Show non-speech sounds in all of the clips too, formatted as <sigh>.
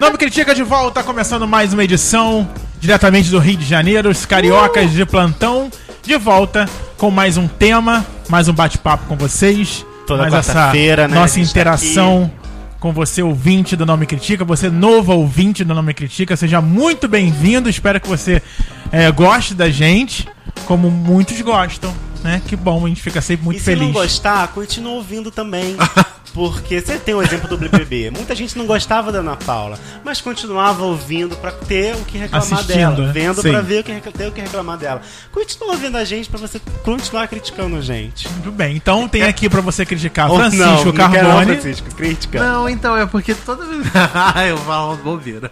Não me critica de volta, começando mais uma edição diretamente do Rio de Janeiro, os cariocas de plantão, de volta com mais um tema, mais um bate-papo com vocês. Toda mais essa quarta-feira, né, nossa tá interação com você, ouvinte do Não Me Critica, você novo ouvinte do Não Me Critica, seja muito bem-vindo. Espero que você eh, goste da gente, como muitos gostam, né? Que bom, a gente fica sempre muito e se feliz. não gostar, continua ouvindo também. <laughs> Porque você tem o exemplo do BBB. Muita gente não gostava da Ana Paula, mas continuava ouvindo pra ter o que reclamar Assistindo, dela, né? vendo pra ver o que ter o que reclamar dela. Continua ouvindo a gente pra você continuar criticando a gente. Muito bem, então tem aqui pra você criticar Ou Francisco não, não quero não, Carbone. Francisco, crítica. Não, então é porque toda vez. <laughs> Ah, eu falo uma bobeira.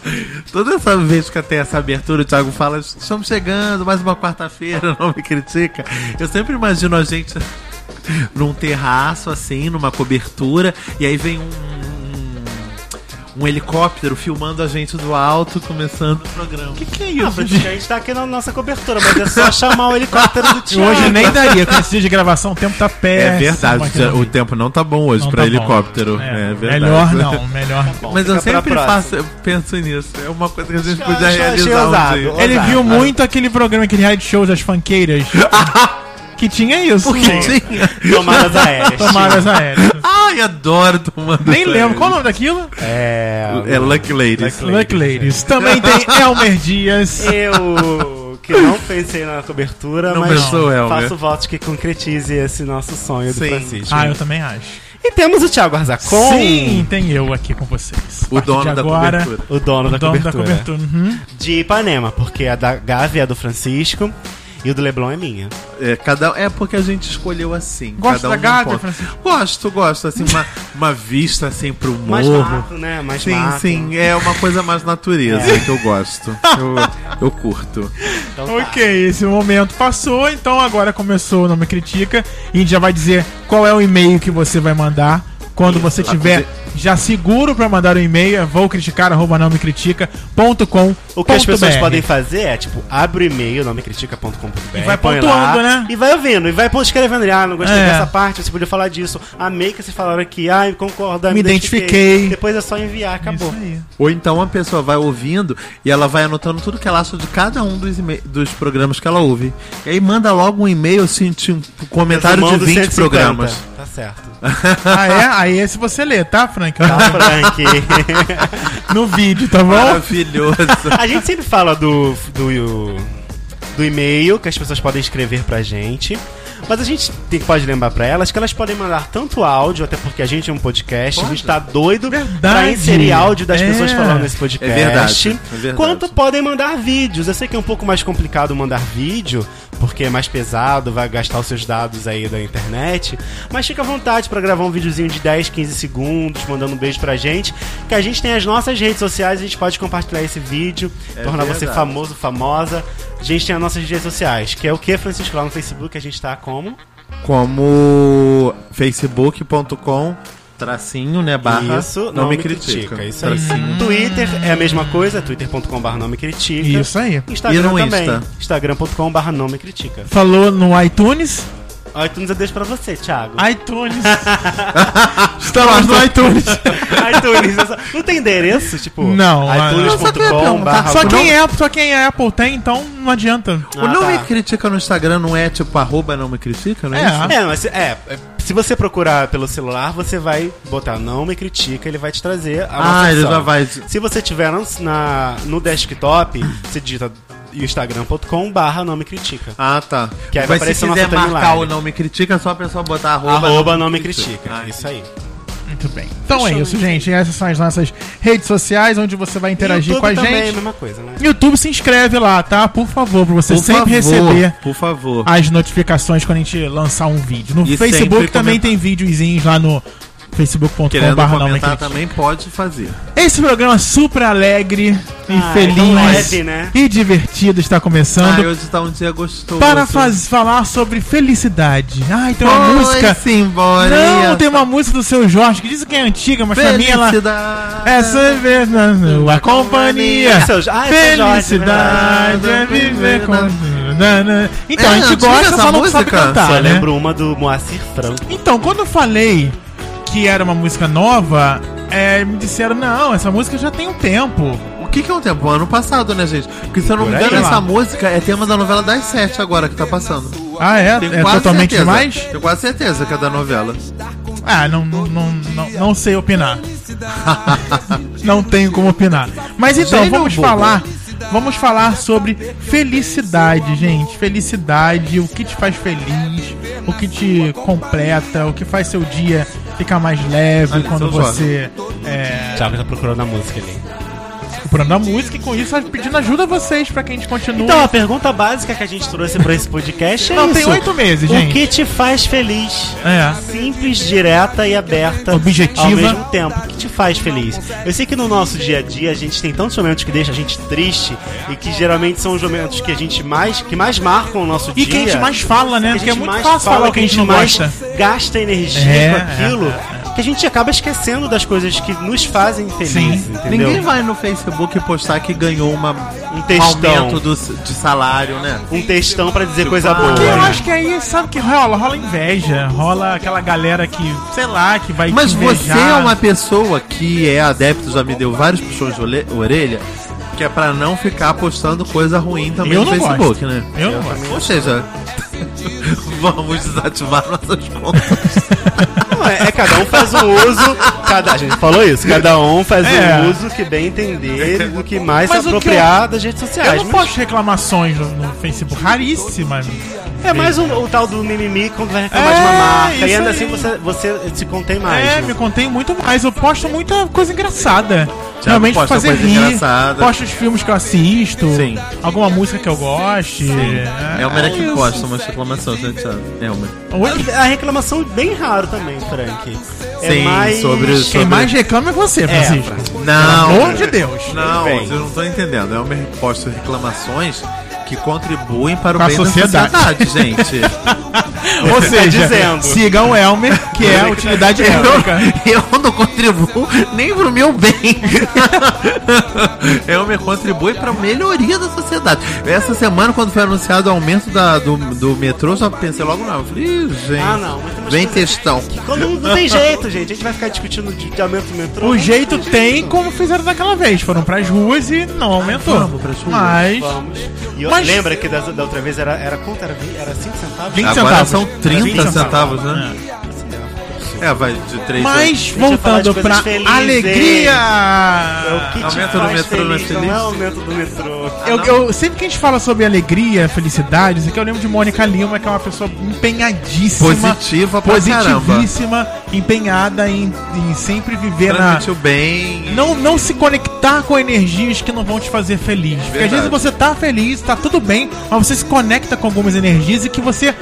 <laughs> toda essa vez que tem essa abertura, o Thiago fala: estamos chegando, mais uma quarta-feira, <laughs> não me critica. Eu sempre imagino a gente <laughs> num terraço, assim, numa cobertura, e aí vem um. Um helicóptero filmando a gente do alto, começando o programa. O que, que é Ah, isso? Francisco, a gente tá aqui na nossa cobertura, mas é só chamar o helicóptero do <laughs> E Thiago. hoje nem daria, com esse dia de gravação o tempo tá péssimo. É verdade, o tempo não tá bom hoje Não pra tá bom. helicóptero. É, É, verdade. melhor não, melhor não. Bom, Mas eu sempre faço, eu penso nisso. É uma coisa que a gente podia realizar um ousado. dia. Ele Ousado. viu muito aquele programa, aquele reality show das fanqueiras. <laughs> que tinha isso. Porque tinha. Tomadas <laughs> aéreas. Tomadas aéreas. Ai, adoro tomando. Nem lembro. Qual o nome daquilo? É. É Lucky Ladies. Lucky Lucky Ladies. Também <laughs> tem Elmer Dias. Eu que não pensei na cobertura, Não mas pensou, Elmer. faço votos que concretize esse nosso sonho do Sim. Francisco. Ah, eu também acho. E temos o Thiago Arzacon, Sim, tem eu aqui com vocês. A O dono da agora, cobertura. o dono, O da, dono da cobertura. cobertura. Uhum. De Ipanema, porque a da Gavi é do Francisco e o do Leblon é minha. É, cada, é porque a gente escolheu assim. Gosta cada da um Gávea, ponto. Francisco? Gosto, gosto. Assim, uma, uma vista assim pro Mais morro. mato, né? Mais Sim, mato. sim, é uma coisa mais natureza É. que eu gosto. Eu, eu curto. Então tá. Ok, esse momento passou, então agora começou o Não Me Critica. E a gente já vai dizer qual é o e-mail que você vai mandar. Quando você tiver já seguro pra mandar o e-mail, é vou criticar, arroba não me critica.com. O que as pessoas podem fazer é, tipo, abre o e-mail, nomecritica.com.br. E vai pontuando, lá, né? E vai ouvindo, e vai escrevendo ah, não gostei É. dessa parte, você podia falar disso. Amei que vocês falaram aqui, ah, concordo, ah, Me identifiquei. Depois é só enviar, acabou. Isso aí. Ou então a pessoa vai ouvindo e ela vai anotando tudo que ela acha de cada um dos, dos programas que ela ouve. E aí manda logo um e-mail, assim, de um comentário de Resumando 20 150. programas. Tá certo. Ah, é? <laughs> Aí esse você lê, tá, Frank? Tá, <laughs> Frank. No vídeo, tá bom? Maravilhoso. A gente sempre fala do, do, do e-mail que as pessoas podem escrever pra gente. Mas a gente tem, pode lembrar pra elas que elas podem mandar tanto áudio, até porque a gente é um podcast, a gente tá doido pra Verdade. inserir áudio das É. pessoas falando nesse podcast. É verdade, é verdade. Quanto podem mandar vídeos. Eu sei que é um pouco mais complicado mandar vídeo, porque é mais pesado, vai gastar os seus dados aí da internet. Mas fica à vontade pra gravar um videozinho de 10, 15 segundos, mandando um beijo pra gente. Que a gente tem as nossas redes sociais, a gente pode compartilhar esse vídeo, É tornar você verdade. famoso, famosa. A gente tem as nossas redes sociais, que é o que, Francisco? Lá no Facebook a gente tá como? Como facebook.com tracinho, né, barra isso, não, me critica. Isso aí. Tracinho. Twitter é a mesma coisa, twitter.com.br não me critica. Isso aí. Instagram E no também. Insta? Instagram.com.br não me critica. Falou no iTunes. iTunes eu deixo pra você, Thiago. iTunes. <laughs> Estamos no iTunes. <laughs> iTunes, é só- não tem endereço? Tipo, Não, Não, só quem é iTunes.com Só quem é, só quem é Apple tem, então não adianta. O Ah, não tá. me critica no Instagram não é tipo arroba não me critica, não é, É. isso? É, mas é, é, se você procurar pelo celular, você vai botar não me critica, ele vai te trazer a nossa Ah, ele já vai. Se você tiver na, no desktop, você digita instagram.com barra não me critica. Ah, tá. Que aí vai Mas se aparecer quiser nossa marcar timeline. o não me critica, é só a pessoa botar arroba, Arroba não me critica. Ah, isso aí. Muito bem. Então é Fechou, isso, né? gente. Essas são as nossas redes sociais onde você vai interagir YouTube com a também, é a gente. mesma coisa, né? YouTube se inscreve lá, tá? Por favor, pra você Por sempre favor, receber Por favor. as notificações quando a gente lançar um vídeo. No E Facebook também comentar. tem videozinhos lá no facebook.com.br também, pode fazer. Esse programa super alegre e Ah, feliz leve, né? e divertido está Ah, começando hoje tá um dia gostoso. para faz, falar sobre felicidade. Ai, tem uma Oi, música. Simbora, Não, tem uma música do seu Jorge que diz que é antiga, mas pra mim ela. Felicidade. Essa vez na sua companhia. É seu- ah, é seu Jorge, Felicidade é viver com. Então, a É, gente antiga gosta, essa só não sabe música? cantar. Só né? lembro uma do Moacir Franco. Então, quando eu falei que era uma música nova, é, me disseram, não, essa música já tem um tempo. O que, que é um tempo? Ano passado, né, gente? Porque se eu não me aí, engano, lá. essa música é tema da novela das sete agora que tá passando. Ah, é? Tenho É quase totalmente certeza. demais? Tenho quase certeza que é da novela. Ah, não, não, não, não, não sei opinar. <laughs> não tenho como opinar. Mas então, Gênio vamos bobo. falar. Vamos falar sobre felicidade, gente. Felicidade, o que te faz feliz, o que te completa, o que faz seu dia ficar mais leve Ali, quando você é, Thiago tá procurando a música ali. Procurando a música e com isso pedindo ajuda a vocês pra que a gente continue. Então, a pergunta básica que a gente trouxe pra esse podcast é não, isso. tem oito meses, O gente. que te faz feliz? É. Simples, direta e aberta. Objetiva. Ao mesmo tempo. O que te faz feliz? Eu sei que no nosso dia a dia a gente tem tantos momentos que deixam a gente triste e que geralmente são os momentos que a gente mais que mais marcam o nosso E dia. que a gente mais fala, né? que a Porque é gente muito fácil fala, falar o que a gente mais gasta energia É, com aquilo. Que a gente acaba esquecendo das coisas que nos fazem felizes, Sim. entendeu? Ninguém vai no Facebook postar que ganhou uma, Um um textão. aumento do, de salário, né? Um textão pra dizer coisa boa. Porque eu acho que aí, sabe o que rola? Rola inveja, rola aquela galera que, sei lá, que vai Mas te você é uma pessoa que é adepto, já me deu vários puxões de orelha, que é pra não ficar postando coisa ruim também Eu no Facebook, gosto. né? Eu não gosto. Ou seja, <laughs> vamos desativar nossas contas. <laughs> Não, é, é cada um faz o uso. Cada, a gente falou isso, cada um faz É. o uso que bem entender do que mais Mas se o que apropriar das redes Eu sociais. não mas posto reclamações no, no Facebook, raríssimas. É mais o, o tal do mimimi quando vai reclamar de uma É, marca. E ainda aí. assim você, você se contém mais. É, né? me contei muito mais. Eu posto muita coisa engraçada. Já Realmente fazer coisa rir. engraçada. Posto os filmes que eu assisto. Sim. Alguma música que eu goste. É o Merek que isso. posta umas reclamações, gente. É uma. Oi? A reclamação bem raro também, Frank. É Sim, mais... sobre- Quem sobre- mais reclama é você, Francisco. Não. Pelo amor de Deus. Não, vocês não estão entendendo. É uma posto reclamações que contribuem para o Pra bem sociedade. da sociedade, gente. <laughs> Ou tá seja, dizendo. sigam o Elmer, que é a utilidade pública. Eu, eu não contribuo nem pro meu bem. <laughs> Eu me contribui pra melhoria da sociedade. Essa semana, quando foi anunciado o aumento da, do, do metrô, já pensei logo não. Eu falei, "Ih, gente. Ah, não. Vem textão. que Quando não tem jeito, gente. A gente vai ficar discutindo de, de aumento do metrô. O jeito jeito. tem como fizeram daquela vez. Foram pras ruas e não aumentou. vamos pras ruas. Mas. Vamos. E eu- Mas- lembra que da, da outra vez era, era quanto? Era, vi- era 5 centavos? 20 Agora centavos. São 30 20 centavos, né? É, vai de 3 Mas de voltando pra felizes. alegria. O que te Aumento do metrô não é feliz? Não feliz? é aumento do metrô. Eu, eu- sempre que a gente fala sobre alegria, felicidade, isso aqui eu lembro de Mônica Lima, que é uma pessoa empenhadíssima, Positiva pra caramba. positivíssima, empenhada em, em sempre viver na. Transmitiu bem. Não, não se conectar com energias que não vão te fazer feliz. Porque às Verdade. vezes você tá feliz, tá tudo bem, mas você se conecta com algumas energias e que você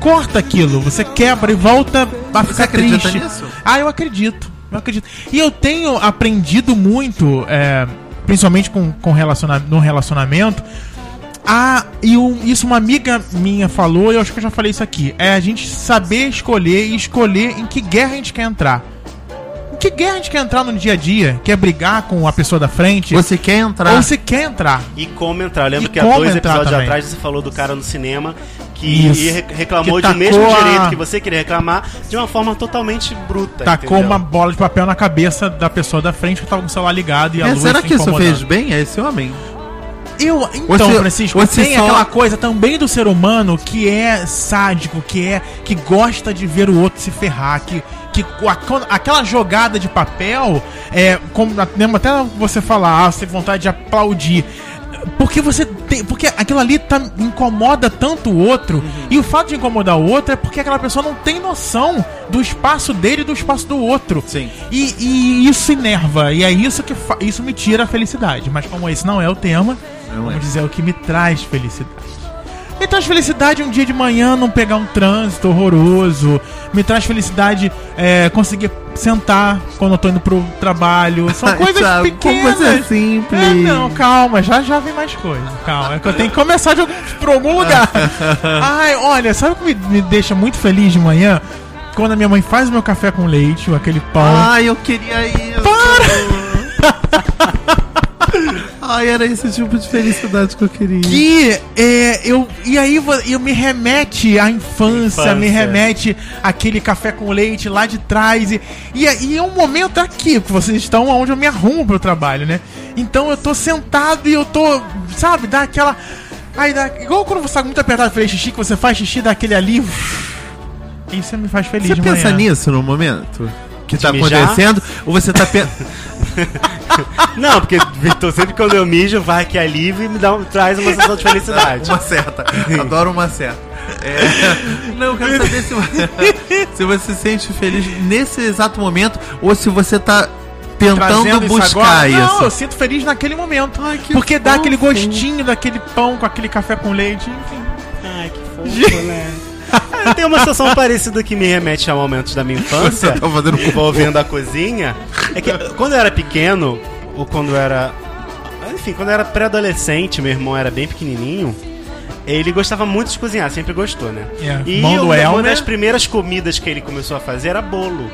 corta aquilo, você quebra e volta a ficar acredita triste. nisso? Ah, eu acredito. Eu acredito. E eu tenho aprendido muito, é, principalmente com, com relaciona no relacionamento. Ah, e um- isso uma amiga minha falou, e eu acho que eu já falei isso aqui. É a gente saber escolher e escolher em que guerra a gente quer entrar. Que guerra a gente quer entrar no dia a dia? Quer brigar com a pessoa da frente? Você quer entrar. Ou você quer entrar? E como entrar. Eu lembro E que há dois episódios também. atrás você falou do cara no cinema que Isso. reclamou Que de mesmo a- direito que você queria reclamar de uma forma totalmente bruta. Tacou entendeu? uma bola de papel na cabeça da pessoa da frente que tava com o celular ligado e a É, luz será que isso fez bem a esse homem? Eu, então, Você- Francisco, você tem só- aquela coisa também do ser humano que é sádico, que é que gosta de ver o outro se ferrar, que que aquela jogada de papel é como até você falar, ah, você tem vontade de aplaudir. Porque você tem, porque aquilo ali tá, incomoda tanto o outro, Uhum. e o fato de incomodar o outro é porque aquela pessoa não tem noção do espaço dele e do espaço do outro. Sim. E, e isso enerva, e é isso que isso me tira a felicidade. Mas como esse não é o tema, Não vamos é. dizer o que me traz felicidade. Me traz felicidade um dia de manhã não pegar um trânsito horroroso. Me traz felicidade é, conseguir sentar quando eu tô indo pro trabalho. São <laughs> coisas Thiago, pequenas. você é simples. É, não, calma, já já vem mais coisa. Calma, é que eu tenho que começar de algum, por algum lugar. <laughs> Ai, olha, sabe o que me, me deixa muito feliz de manhã? Quando a minha mãe faz o meu café com leite, ou aquele pão. Ai, eu queria isso. Para! <laughs> Ai, era esse tipo de felicidade que eu queria. Que é, eu. E aí eu me remete à infância, Infância. me remete àquele café com leite lá de trás. E, e, é- e é um momento aqui que vocês estão onde eu me arrumo pro trabalho, né? Então eu tô sentado e eu tô. Sabe, dá aquela. Aí dá. Igual quando você tá muito apertado fazer xixi, que você faz xixi, dá aquele alívio. Isso me faz feliz Você pensa manhã. nisso no momento? Que tá mijar? acontecendo? Ou você tá pensando. <laughs> Não, porque Vitor, sempre quando eu mijo, vai aqui alívio e me dá um- traz uma sensação de felicidade. Uma certa. Adoro uma certa. É... Não, eu quero saber se, você- se você se sente feliz nesse exato momento ou se você tá tentando Trazendo isso buscar agora? isso. Não, eu sinto feliz naquele momento. Ai, que porque dá fofo. aquele gostinho daquele pão com aquele café com leite, enfim. Ai, que fofo, né? Tem uma situação parecida que me remete a momentos da minha infância, Você tá fazendo envolvendo a cozinha. É que quando eu era pequeno, ou quando eu era. Enfim, quando eu era pré-adolescente, meu irmão era bem pequenininho. Ele gostava muito de cozinhar, sempre gostou, né? É, E do uma, das primeiras comidas que ele começou a fazer era bolo.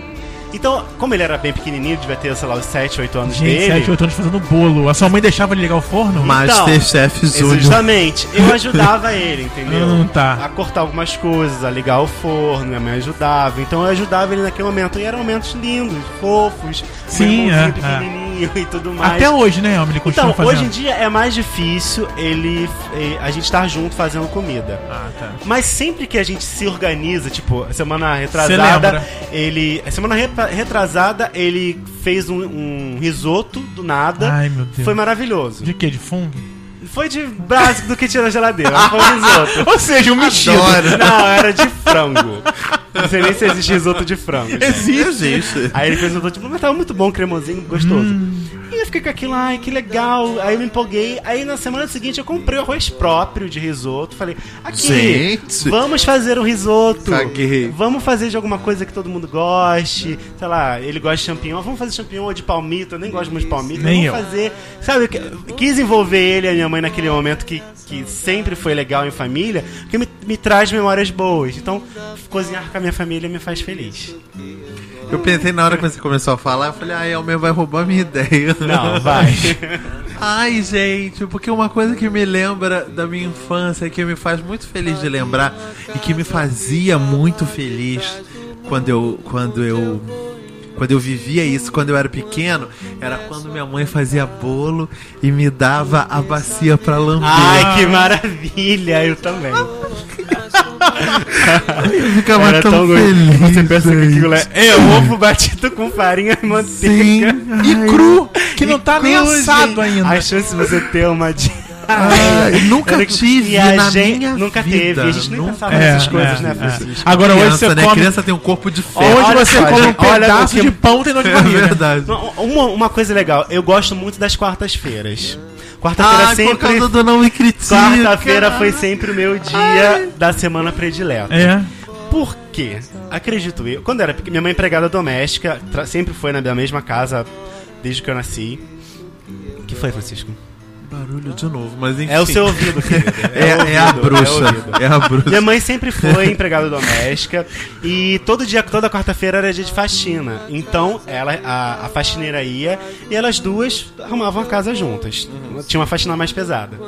Então, como ele era bem pequenininho, devia ter, sei lá, os 7, 8 anos Gente, dele. 7, 8 anos fazendo bolo. A sua mãe deixava ele ligar o forno? Masterchef Júnior. Justamente, eu ajudava <laughs> ele, entendeu? Hum, tá. A cortar algumas coisas, a ligar o forno, minha mãe ajudava. Então eu ajudava ele naquele momento. E eram momentos lindos, fofos, Sim, um é, pequenininho e tudo mais. Até hoje, né, Elmer? Ele continua Então, fazendo. hoje em dia é mais difícil ele eh, a gente estar junto fazendo comida. Ah, tá. Mas sempre que a gente se organiza, tipo, semana retrasada, ele. Semana retrasada, ele fez um, um risoto do nada. Ai, meu Deus. Foi maravilhoso. De quê? De fungo? Foi de básico do que tinha na geladeira, mas foi um <laughs> risoto. Ou seja, um mexido. Adoro. Não, era de frango. Não sei nem se existe risoto de frango. Existe. Aí ele fez um risoto, mas tava muito bom, cremosinho, gostoso. E eu fiquei com aquilo, ai, que legal. Aí eu me empolguei. Aí na semana seguinte eu comprei o arroz próprio de risoto. Falei, aqui, Gente. vamos fazer um risoto. Caguei. Vamos fazer de alguma coisa que todo mundo goste. Sei lá, ele gosta de champignon. Vamos fazer champignon ou de palmito. Eu nem gosto muito de palmito. Nem vamos eu. fazer. Sabe, quis envolver ele e a minha mãe naquele momento que, que sempre foi legal em família, que me, me traz memórias boas. Então, cozinhar com a minha família me faz feliz. Eu pensei na hora que você começou a falar, eu falei, ai, Elmer vai roubar minha ideia. Não, vai. <laughs> Ai, gente, porque uma coisa que me lembra da minha infância, que me faz muito feliz de lembrar e que me fazia muito feliz quando eu quando eu quando eu vivia isso, quando eu era pequeno, era quando minha mãe fazia bolo e me dava a bacia pra lamber. Ai, que maravilha! Eu também. <laughs> <laughs> eu ficava Era tão, tão feliz. Você pensa que aquilo é, é ovo batido com farinha e Sim. manteiga. E cru, que não tá nem Cru, assado gente. ainda. A chance de você ter uma. Ai, nunca tive e na gente- minha Nunca vida. teve. A gente nem Nunca- pensava É, nessas coisas, é, né, é. Francisco? Agora hoje criança, você né? come... Criança tem um corpo de ferro. Onde Olha você come um pedaço que- de pão tem dor de <laughs> É barriga. verdade. Não, Uma, uma coisa legal, eu gosto muito das quartas-feiras. Quarta-feira Ai, por sempre. causa do não me critica. Quarta-feira foi sempre o meu dia da semana predileta. É. Por quê? Acredito eu. Quando era minha mãe é empregada doméstica, tra- sempre foi na minha mesma casa desde que eu nasci. O que foi, Francisco? Barulho de novo, mas enfim. É o seu ouvido, querido. <laughs> É, o é a ouvido, bruxa. é ouvido. É a bruxa. Minha mãe sempre foi empregada doméstica e todo dia, toda quarta-feira era dia de faxina. Então, ela, a, a faxineira ia e elas duas arrumavam a casa juntas. Tinha uma faxina mais pesada.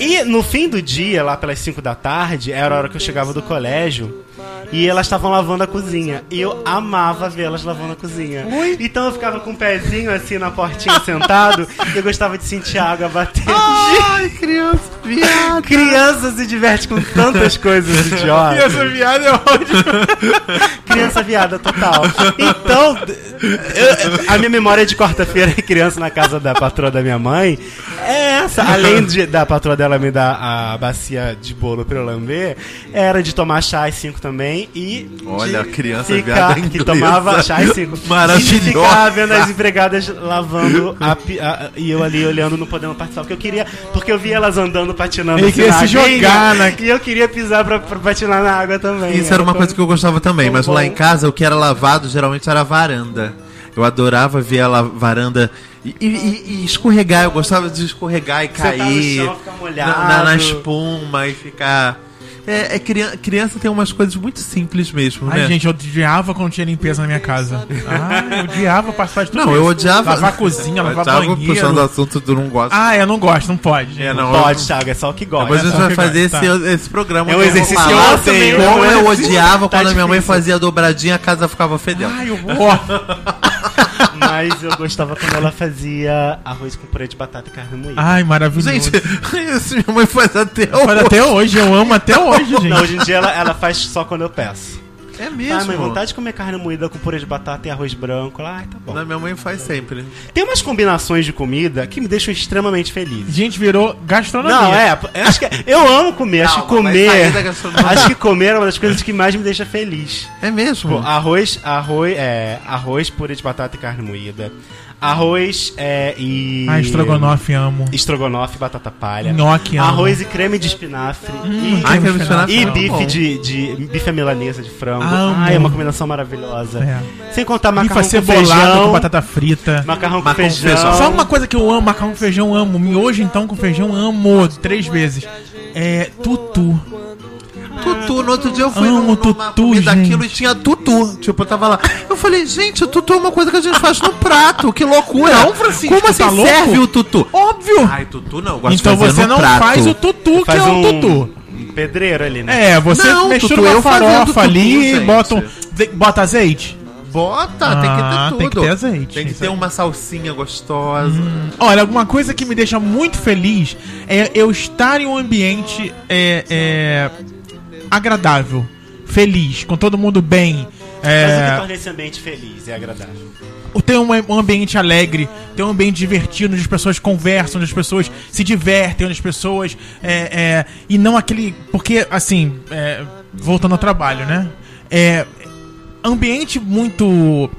E no fim do dia, lá pelas 5 da tarde, era a hora que eu chegava do colégio. E elas estavam lavando a cozinha. E eu amava vê-las lavando a cozinha. Então eu ficava com o pezinho assim na portinha <laughs> sentado. e eu gostava de sentir a água batendo. Ai, criança, viado. Criança se diverte com tantas coisas idiotas. essa viada é ótima. <laughs> Criança viada total. Então, eu- a minha memória de quarta-feira <laughs> criança na casa da patroa da minha mãe é essa. Além de, da patroa dela me dar a bacia de bolo pra eu lamber, era de tomar chá às 5 também e. Olha, de a criança ficar, que inglesa. tomava chá às <laughs> 5. Maravilhosa. E ficar vendo as empregadas lavando a a- e eu ali olhando, não podendo participar. Porque eu queria. Porque eu vi elas andando, patinando. Ele assim queria na se jogar na- E eu queria pisar pra, pra patinar na água também. Isso era uma coisa que eu gostava também, mas bom. lá em casa o que era lavado geralmente era a varanda. Eu adorava ver a varanda e, e- e escorregar, eu gostava de escorregar e no cair chão, ficar molhado. na, na- na espuma e ficar. É, é criança, criança tem umas coisas muito simples mesmo, Ai, né? gente, eu odiava quando tinha limpeza na minha casa. Ai, eu odiava participar de tudo não, eu isso. odiava. Lavar a cozinha, lavar Thiago banheiro. puxando o assunto do não gosto. Ah, eu não gosto, não pode. É, não, Pode, Thiago, é só o que gosta. Depois a gente vai fazer esse, esse programa. É um eu vou exercício que eu odeio, Como é eu odiava tá quando a minha mãe fazia dobradinha, a casa ficava fedendo. Ai, eu gosto. <laughs> Mas eu gostava quando ela fazia arroz com purê de batata e carne moída. Ai, maravilhoso. Gente, <laughs> isso minha mãe faz até Faz hoje. até hoje, eu amo até hoje, gente. Não, hoje em dia ela, ela faz só quando eu peço. É Ah, mesmo. mãe, vontade de comer carne moída com purê de batata e arroz branco. Ai, tá bom. Não, minha mãe faz sempre. Tem umas combinações de comida que me deixam extremamente feliz. Gente, virou gastronomia. Não, é, eu acho que eu amo comer, acho que Calma, comer. Acho que comer é uma das coisas que mais me deixa feliz. É mesmo. Pô, arroz, arroz, é, arroz, purê de batata e carne moída. Arroz é, e. Ah, estrogonofe amo. Estrogonofe, batata palha. Nhoque amo. Arroz e creme de espinafre. e Ai, creme de espinafre. e é bife de, de. bife à milanesa de frango. Amo. Ai, é uma combinação maravilhosa. É. Sem contar Bife macarrão com cebolado feijão. com batata frita. Macarrão com Macarrão com feijão. feijão. Só uma coisa que eu amo, macarrão com feijão amo. Miojo então com feijão amo três vezes. É tutu. Tutu, no outro dia eu fui Amo num- numa tutu, comida gente. daquilo e tinha tutu. Tipo, eu tava lá. Eu falei, gente, o tutu é uma coisa que a gente faz no prato. Que loucura. Não, Francisco, Como assim tá louco? serve o tutu? Óbvio. Ai, tutu não. eu gosto Então de fazer você no não prato. faz o tutu, que Faz é o um, tutu. um pedreiro ali, né? É, você Não, mistura tutu, uma eu fazendo farofa tutu, ali, gente. bota, um, bota azeite. Bota, Ah, tem que ter tudo. tem que ter azeite, Tem que ter uma salsinha gostosa. Olha, alguma coisa que me deixa muito feliz é eu estar em um ambiente é, é, agradável, feliz, com todo mundo bem. Mas o que É, torna esse ambiente feliz e agradável? ter um, ambiente alegre, ter um ambiente divertido, onde as pessoas conversam, onde as pessoas se divertem, onde as pessoas. É, é, e não aquele. Porque, assim, é, voltando ao trabalho, né? É, ambiente muito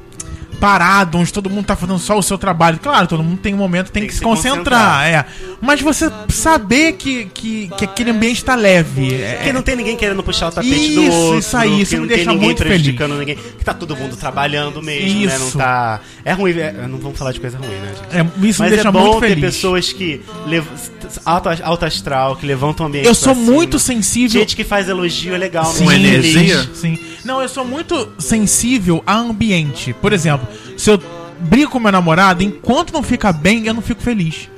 parado, onde todo mundo tá fazendo só o seu trabalho. Claro, todo mundo tem um momento, tem, Tem que, que se se concentrar, é. Mas você saber que, que, que aquele ambiente tá leve. É, Porque não tem ninguém querendo puxar o tapete Isso, do outro. isso aí, que isso não me deixa muito prejudicando ninguém. Que tá todo mundo trabalhando mesmo, né? Não Isso. tá. É ruim, é- não vamos falar de coisa ruim, né, gente? é, isso Mas me deixa é bom muito ter feliz. pessoas que lev... alto, alto astral, que levantam o ambiente. Eu sou cima. muito sensível. Gente que faz elogio é legal, Sim, Com muito energia? feliz. Sim. Não, eu sou muito sensível a ambiente. Por exemplo, se eu brigo com meu namorado, enquanto não fica bem, eu não fico feliz.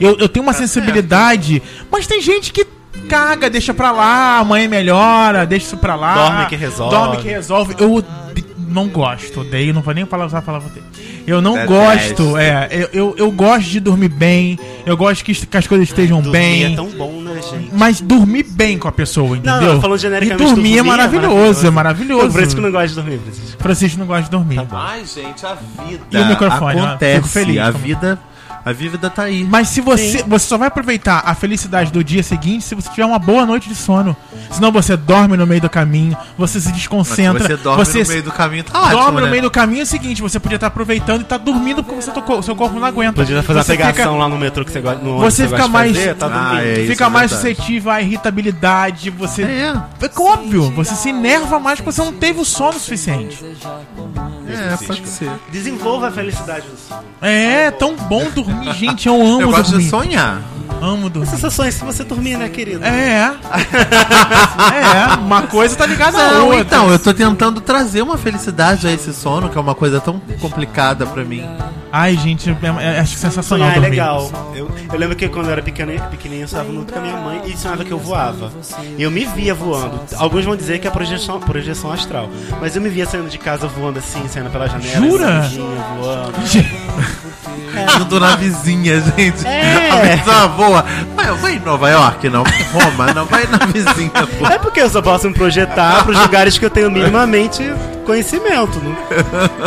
Eu, eu tenho uma sensibilidade, mas tem gente que caga, deixa pra lá, amanhã melhora, deixa isso pra lá. Dorme que resolve. Dorme que resolve. Eu não gosto, odeio, não vou nem falar, usar a palavra dele. Eu não gosto, é, eu, eu, eu gosto de dormir bem, eu gosto que, que as coisas estejam Dormir bem. é tão bom, né, gente? Mas dormir bem com a pessoa, entendeu? Não, não, falando e genericamente. dormir é maravilhoso, é maravilhoso. Eu, por isso que eu não gosto de dormir, Francisco. Francisco não gosta de dormir. Tá. Ai, gente, a vida E o microfone, ó, acontece. fico feliz a vida, a vida tá aí. Mas se você, você só vai aproveitar a felicidade do dia seguinte se você tiver uma boa noite de sono. Senão você dorme no meio do caminho, você se Mas se desconcentra. você dorme você no meio do caminho, tá ótimo, dorme no né? meio do caminho é o seguinte, você podia estar aproveitando e tá dormindo porque você tocou, seu corpo não aguenta. Podia fazer você uma pegação fica, lá no metrô que você gosta. No Você fica mais- fazer, tá Ah, é isso. fica mais verdade. suscetível à irritabilidade, você É, É óbvio, você se enerva mais porque você não teve o sono suficiente. é, pode ser. Desenvolva a felicidade do sono. É tão bom dormir, gente. Eu amo Eu gosto dormir. de sonhar. Amo dormir. Sensações se você dormir, né, querido? É. <laughs> é, uma coisa tá ligada Não, outra. então, eu tô tentando trazer uma felicidade a esse sono, que é uma coisa tão complicada pra mim. Ai, gente, é- é- acho sensacional Sonhar é dormir. legal. Eu, eu lembro que quando eu era pequeno, pequenininho, eu sonhava muito com a minha mãe e sonhava que eu voava. E eu me via voando. Alguns vão dizer que é projeção, projeção astral. Mas eu me via saindo de casa voando assim, saindo pela janela. Jura? escondidinho, voando. <laughs> Indo na vizinha, gente. É. A pessoa voa. Vai, vai em Nova York, não. Roma, não. Vai na vizinha, pô. É porque eu só posso me projetar para os lugares que eu tenho minimamente conhecimento. Né?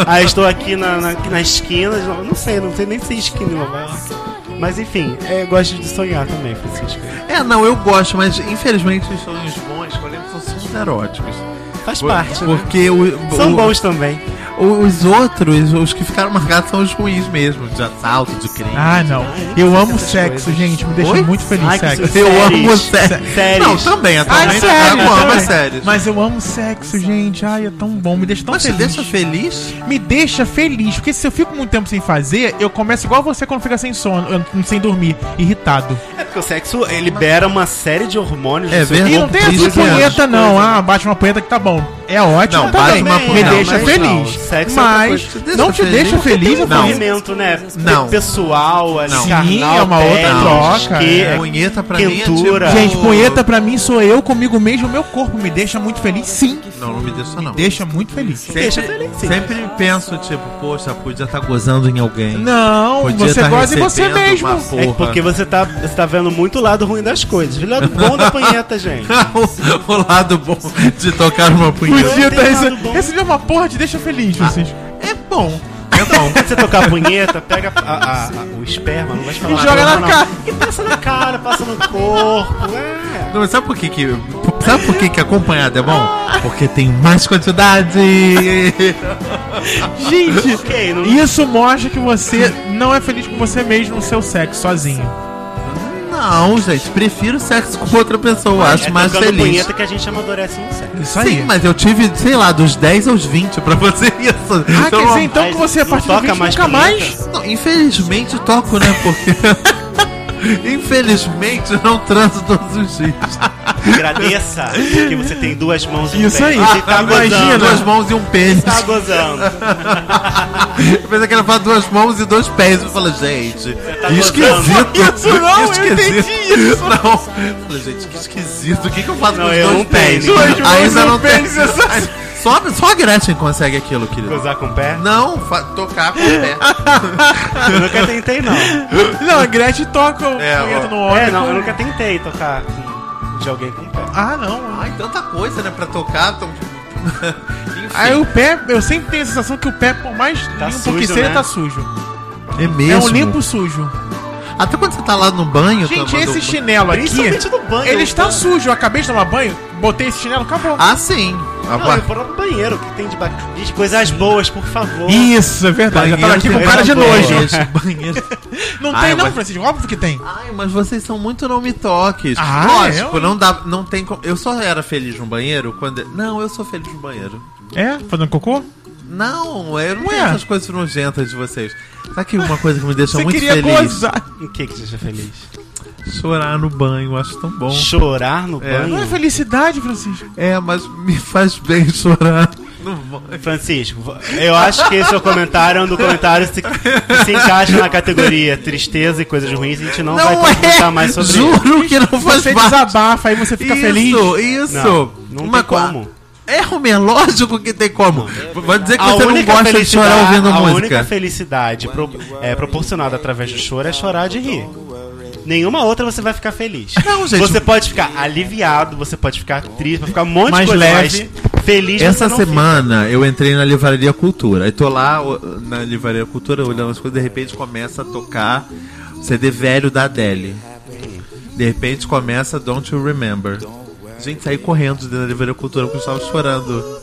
Aí estou aqui na, na, na esquina, não sei, não sei nem se esquina em Nova York. Mas enfim, é, eu gosto de sonhar também, Francisco. É, não, eu gosto, mas infelizmente os sonhos bons, por exemplo, são sonhos eróticos. Faz parte, né? O, São o- bons também. O- Os outros, os que ficaram marcados são os ruins mesmo, de assalto, de crime. Ah, não. Eu amo sexo, gente. Me deixa Oi? muito feliz Ai, sexo. eu séries. amo séries. Séries. Não, também, Ai, atualmente sério, eu amo também. as séries. Mas eu amo sexo, gente. Ai, é tão bom. Me deixa tão Mas feliz. deixa feliz? Me deixa feliz. Porque se eu fico muito tempo sem fazer, eu começo igual você quando fica sem sono, eu- sem dormir, irritado. É porque o sexo libera uma série de hormônios É verdade. E não tem essa punheta, não. Ah, bate uma punheta que tá bom. É ótimo Não, também. bate uma Me punheta, deixa mas feliz. não. Sexo é mas deixa não te feliz? deixa Porque feliz, um não. movimento, né? Não. Pessoal, ali, Não. carnal, Sim, é uma outra troca, que- é. Punheta pra mim é Quentura. tipo... Gente, punheta pra mim sou eu comigo mesmo. Meu corpo me deixa muito feliz, sim. Não, não me deixa não. Deixa muito feliz. Sempre, Deixa feliz, sim. sempre penso, tipo, poxa, podia estar gozando em alguém. Não, Podia você tá gosta de você mesmo. É porque você tá, você tá vendo muito o lado ruim das coisas. O lado bom da punheta, gente. <laughs> o, o lado bom de tocar uma punheta. Podia tem tá lado rece... bom. Receber uma porra te deixa feliz, vocês. É bom. É bom. Quando você tocar a punheta, pega a- a- a- o esperma, não vai falar. E joga na não. cara. E passa na cara, passa no corpo. É. Não, mas sabe por que que... Sabe por que que acompanhado é bom? Porque tem mais quantidade. Gente, Ok, não- isso mostra que você não é feliz com você mesmo no seu sexo, sozinho. Não, gente, prefiro sexo com outra pessoa. Acho é mais feliz. punheta que a gente amadurece no sexo. Isso aí. Sim, mas eu tive, sei lá, dos 10 aos 20 pra fazer <laughs> isso. Ah, quer dizer então que você a não partir do toca 20 mais nunca punheta? mais? Não, infelizmente toco, né? Porque. Infelizmente não transo todos os dias. Agradeça que você tem duas mãos e um Isso pé. aí. Você tá Imagina, gozando. duas mãos e um pênis. Tá gozando. Eu pensei que era pra duas mãos e dois pés. Eu falei, gente, tá que esquisito. Isso não, eu Que entendi isso. Não. Eu falei, gente, que esquisito. O que, que eu faço Não, com os eu dois não pés? tenho. Duas mãos Ainda e um não tem. pênis, essa- Só, só a Gretchen consegue aquilo, querido. Gozar com o pé? Não, tocar com o pé. <laughs> Eu nunca tentei, não. Não, a Gretchen toca o É, punheta no homem. É, não, eu nunca tentei tocar com- de alguém com o pé. Ah, não. Ai, tanta coisa, né, pra tocar. Tão... <laughs> Aí o pé, eu sempre tenho a sensação que o pé, por mais Tá limpo sujo, que seja, né? tá sujo. é É mesmo. um limpo sujo. Até quando você tá lá no banho... Gente, esse banho- chinelo aqui, Principalmente no banho. ele está eu- sujo. Eu acabei de tomar banho, botei esse chinelo, acabou. Ah, sim. A Não, eu vou no banheiro, o que tem de ba... Gente, coisas boas, por favor. Isso, é verdade. Já tava aqui com tem cara de banheiro, nojo. banheiro. <laughs> Não Ai, tem não, mas- Francisco. Óbvio que tem. Ai, mas vocês são muito não me toques. Ah, Lógico, eu- não dá, não tem como. Eu só era feliz no banheiro quando. Não, eu sou feliz no banheiro. É? Fazendo cocô? Não, eu não Ué? tenho essas coisas nojentas de vocês. Sabe que uma coisa que me deixa Você muito queria feliz? gozar. Em que que você seja feliz? Chorar no banho, acho tão bom. Chorar no É. Não é banho? felicidade, Francisco. É, mas me faz bem <laughs> chorar no banho. Francisco, eu acho que esse seu comentário é um do comentário que se, se encaixa na categoria tristeza e coisas ruins. A gente não, vai comentar mais sobre isso. Juro que não faz Você parte. desabafa, aí você fica isso, feliz. Isso, Não, não Uma tem co- como. É, Romero, lógico que tem como. Vai dizer que A você não gosta de chorar ouvindo a música. única felicidade pro- é, proporcionada através do choro é chorar de rir. Nenhuma outra você vai ficar feliz. Não, gente. Você pode ficar aliviado, você pode ficar triste, pode ficar um monte Mais de coisa leve. mais feliz. Essa não fica. semana eu entrei na Livraria Cultura. Aí tô lá na Livraria Cultura olhando as coisas, de repente começa a tocar o CD velho da Adele. De repente começa Don't You Remember. Gente, saí correndo dentro da Livraria Cultura porque eu estava chorando.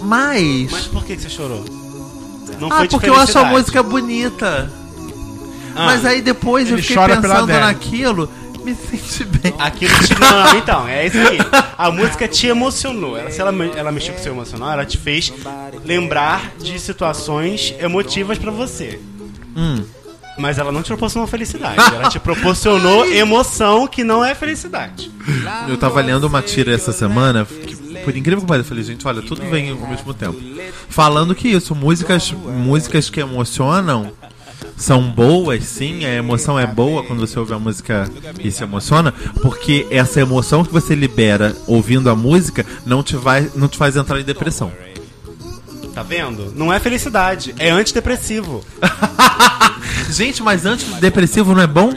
Mas. Mas por que, que você chorou? Não ah, porque eu acho a música bonita. Ah, Mas aí depois eu fiquei pensando naquilo, me senti bem. Aquilo te. <laughs> Não, então, é isso aí. A música te emocionou. Ela, se ela, me- ela mexeu com o seu emocional, ela te fez lembrar de situações emotivas pra você. Hum. Mas ela não te proporcionou felicidade. Ela te proporcionou emoção que não é felicidade. Eu tava lendo uma tira essa semana, que, por incrível que pareça, eu falei, gente, olha, tudo vem ao mesmo tempo. Falando que isso, músicas, músicas que emocionam são boas, sim, a emoção é boa quando você ouve a música e se emociona, porque essa emoção que você libera ouvindo a música não te, vai, não te faz entrar em depressão. Tá vendo? Não é felicidade, é antidepressivo. <laughs> Gente, mas antes depressivo não é bom?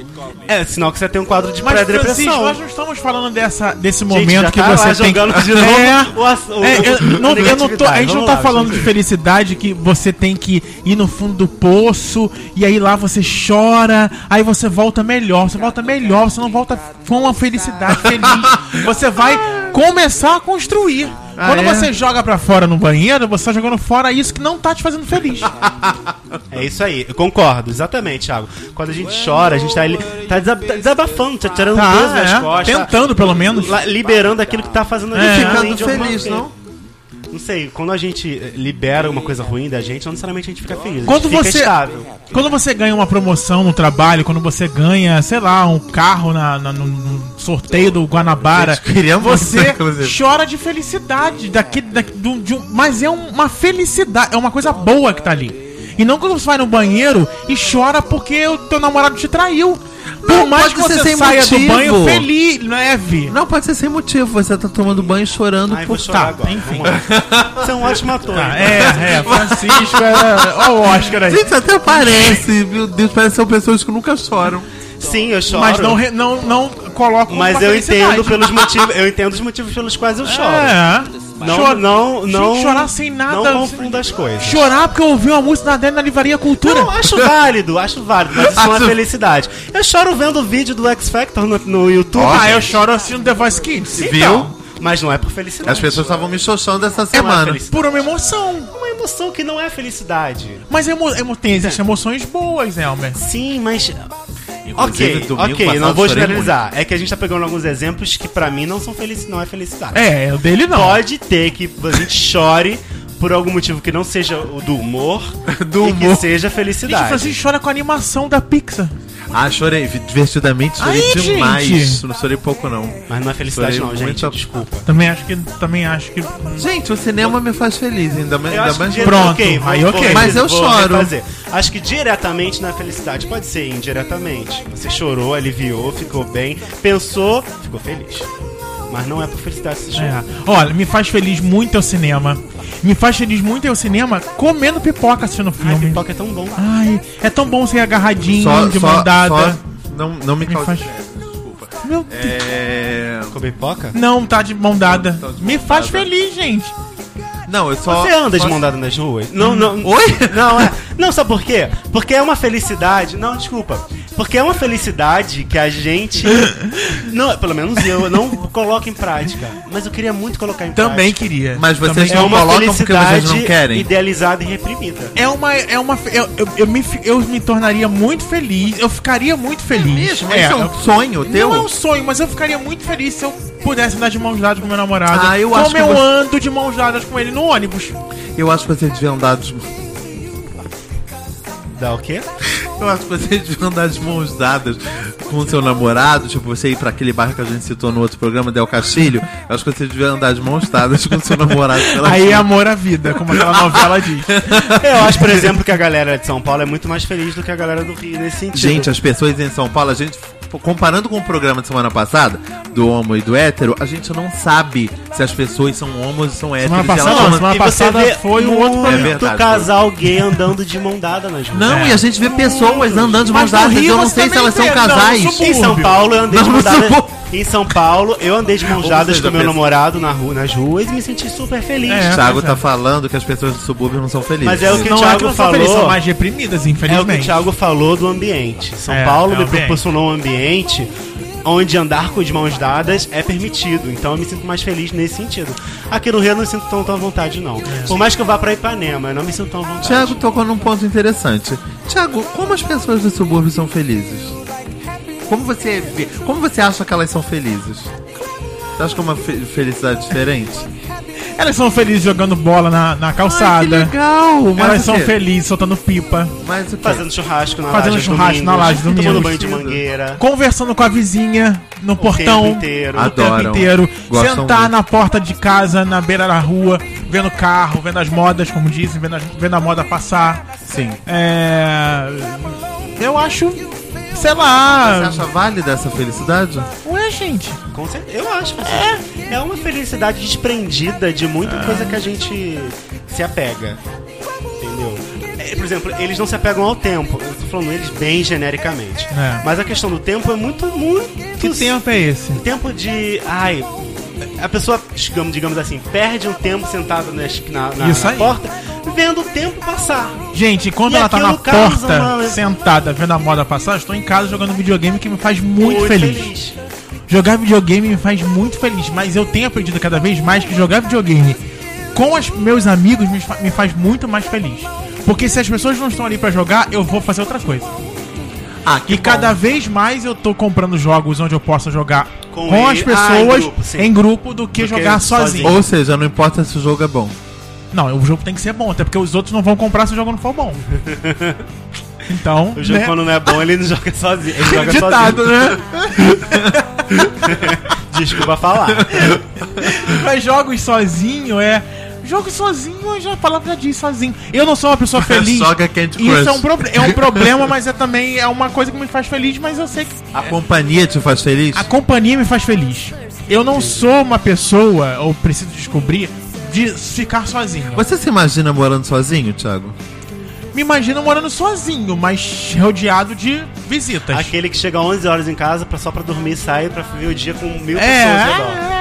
É sinal que você tem um quadro de pré-depressão. nós não estamos falando dessa, desse Gente, momento que tá você tem jogando de novo É, o o- é, eu, não, eu não tô, a gente não tá lá, falando de felicidade que você tem que ir no fundo do poço e aí lá você chora, aí você volta melhor, você volta melhor, você não volta com uma felicidade feliz. Você vai começar a construir. Ah, Quando é? você joga pra fora no banheiro, você tá jogando fora isso que não tá te fazendo feliz. <laughs> É isso aí, eu concordo, exatamente, Thiago. Quando a gente chora, a gente tá, tá tá desabafando, tá tirando Tá, peso é, costas. tá tentando pelo menos. la- liberando aquilo que tá fazendo a É. gente Ficando de alguma feliz, não? Não sei, quando a gente eh, libera uma coisa ruim da gente, não necessariamente a gente fica feliz. Quando fica você, estável. quando você ganha uma promoção no trabalho, quando você ganha, sei lá, um carro na, na- no, sorteio do Guanabara, você chora de felicidade. Daqui, daqui, do- de um- mas é um- uma felicidade, é uma coisa boa que tá ali. E não quando você vai no banheiro e chora porque o teu namorado te traiu. Por Não, mais pode que você ser sem saia do motivo. banho feliz, leve. Não, pode ser sem motivo. Você tá tomando banho e chorando Ai, por tá, agora. enfim. <laughs> Você é um ótimo ator. Ah, hein? é, é, Francisco, é, ó o Oscar aí. Gente, até parece, meu Deus, parece que são pessoas que nunca choram. Sim, eu choro. Mas não, não, não coloca como Mas uma eu entendo <laughs> pelos motivos, eu entendo os motivos pelos quais eu choro. É. Não, Chora- não, não. Gente, chorar sem nada. Não confunda as coisas. Chorar porque eu ouvi uma música da Adele na Livraria Cultura. Não, acho válido, acho válido, mas isso não é Acho- felicidade. Eu choro vendo o vídeo do X Factor no, no YouTube. ah, eu choro assistindo The Voice Kids. Então, mas não é por felicidade. As pessoas estavam me xoxando essa é semana. felicidade. Por uma emoção. Uma emoção que não é felicidade. Mas emo, emo, tem, existem emoções boas, Elmer. Sim, mas. Inclusive, Ok, domingo ok, não vou generalizar. É que a gente tá pegando alguns exemplos que pra mim não são felici não é felicidade. É, o dele não. Pode ter que a gente chore por algum motivo que não seja o do humor <laughs> Do e que humor. seja Gente, felicidade. Francisco chora com a animação da Pixar. Ah, chorei. Divertidamente chorei Ai, demais. gente. Não chorei pouco, não. Mas não é felicidade Chorei não, gente. Desculpa. Também acho que. Também acho que. Gente, o cinema me faz feliz, ainda, mais- Eu ainda acho mais... que dire- Pronto, ok, vou- aí vou ok. refazer, Mas eu vou choro. refazer. Acho que diretamente não é felicidade. Pode ser indiretamente. Você chorou, aliviou, ficou bem, pensou, ficou feliz. Mas não é por felicidade chorou. É. Olha, me faz feliz muito é o cinema. Me faz feliz muito é o cinema comendo pipoca assistindo Ai, filme. pipoca é tão bom. Ai, é tão bom ser agarradinho, Só, de só, mão dada. só não, não me Me cause faz- desculpa. Meu Deus. É... Comer pipoca? Não, tá de mão dada. Tá de Me faz dada. feliz, gente. Não, eu só... Você anda de mão dada nas ruas? Não, não. Oi? Não, é. Não, sabe por quê? Porque é uma felicidade. Não, desculpa. Porque é uma felicidade que a gente. <laughs> Não, pelo menos eu não coloco em prática. Mas eu queria muito colocar em Também prática. queria. Mas vocês Também- É não uma colocam porque vocês não querem? idealizada e reprimida. É uma. É uma eu, eu, eu me, eu me tornaria muito feliz. Eu ficaria muito feliz. Mesmo? Esse é um eu- sonho teu? Não é um sonho, mas eu ficaria muito feliz se eu pudesse andar de mãos dadas com meu namorado. Ah, eu como acho que eu você- ando de mãos dadas com ele no ônibus. Eu acho que vocês deviam andar de... Dá o quê? Eu acho que vocês deviam andar de mãos dadas com o seu namorado, tipo, você ir pra aquele bairro que a gente citou no outro programa, Del Castilho. Eu acho que vocês deviam andar de mãos dadas com o seu namorado pela Aí é amor à vida, como aquela novela diz. <laughs> Eu acho, por exemplo, que a galera de São Paulo é muito mais feliz do que a galera do Rio nesse sentido. Gente, as pessoas em São Paulo, a gente, comparando com o programa de semana passada, do homo e do hétero, a gente não sabe se as pessoas são homos ou são héteros. Semana e elas passada, são- não, semana E passada vê foi um outro É verdade, casal gay andando de mão dada nas ruas. Não, É. e a gente vê pessoas andando de no dadas. Rio Eu não sei se elas são vê, não, no casais. subúrbio. Em São Paulo eu andei de Não, mão não dada. Em São Paulo eu andei de mãos dadas com meu pensa- namorado na rua, nas ruas e me senti super feliz. É. O Thiago tá é. falando que as pessoas do subúrbio não são felizes. Mas é o que não o é Thiago que não são falou. felizes, são mais reprimidas, É o que o infelizmente. Thiago falou do ambiente. São É, Paulo é me ambiente. proporcionou um ambiente onde andar com as mãos dadas é permitido. Então eu me sinto mais feliz nesse sentido. Aqui no Rio eu não me sinto tão, tão à vontade, não. Por mais que eu vá pra Ipanema, eu não me sinto tão à vontade. Thiago tocou num ponto interessante. Thiago, como as pessoas do subúrbio são felizes? Como você vê, como você acha que elas são felizes? Você acha que é uma fe- felicidade diferente? Elas são felizes jogando bola na, na Ai, que calçada. legal! Mas Elas o são felizes soltando pipa. Mas o quê? Fazendo churrasco na Fazendo laje churrasco domingos, na laje domingos. Tomando banho de mangueira. Conversando com a vizinha no portão. tempo inteiro. O tempo Adoram. inteiro. Gostam Sentar muito. na porta de casa, na beira da rua, vendo carro, vendo as modas, como dizem, vendo, as- vendo a moda passar. Sim. É. Eu acho. Sei Você lá. acha válida essa felicidade? Ué, gente. Com certeza, eu acho. É. é uma felicidade desprendida de muita coisa que a gente se apega. Entendeu? É, por exemplo, eles não se apegam ao tempo. Eu tô falando eles bem genericamente. É. Mas a questão do tempo é muito, muito. Que tempo é esse? tempo de. Ai. A pessoa, digamos, digamos assim, perde um tempo sentada na, na, na- porta, vendo o tempo passar. Gente, quando E ela tá na porta, uma- sentada, vendo a moda passar, eu estou em casa jogando videogame que me faz muito, feliz. Jogar videogame me faz muito feliz, mas eu tenho aprendido cada vez mais que jogar videogame com os meus amigos me, fa- me faz muito mais feliz. Porque se as pessoas não estão ali pra jogar, eu vou fazer outra coisa. Ah, que E cada vez mais eu tô comprando jogos onde eu possa jogar com, Com as pessoas ah, em em, grupo, sim. grupo do que Do que jogar sozinho. sozinho. Ou seja, não importa se o jogo é bom. Não, o jogo tem que ser bom, até porque os outros não vão comprar se o jogo não for bom. <laughs> Então, O jogo né? quando não é bom, ele não joga sozinho. Ele joga ditado, sozinho. né? <laughs> Desculpa falar. Mas jogos sozinho é. Jogo sozinho, já a palavra já diz sozinho. Eu não sou uma pessoa <laughs> feliz. Joga Candy Isso Crush. é um, é um <laughs> problema, mas é também é uma coisa que me faz feliz, mas eu sei que A companhia te faz feliz? a companhia me faz feliz. Eu não sou uma pessoa, ou preciso descobrir, de ficar sozinho. Você se imagina morando sozinho, Thiago? Me imagino morando sozinho, mas rodeado de visitas. Aquele que chega 11 horas em casa pra, só pra dormir e sai pra viver o dia com mil é, pessoas ao redor. é,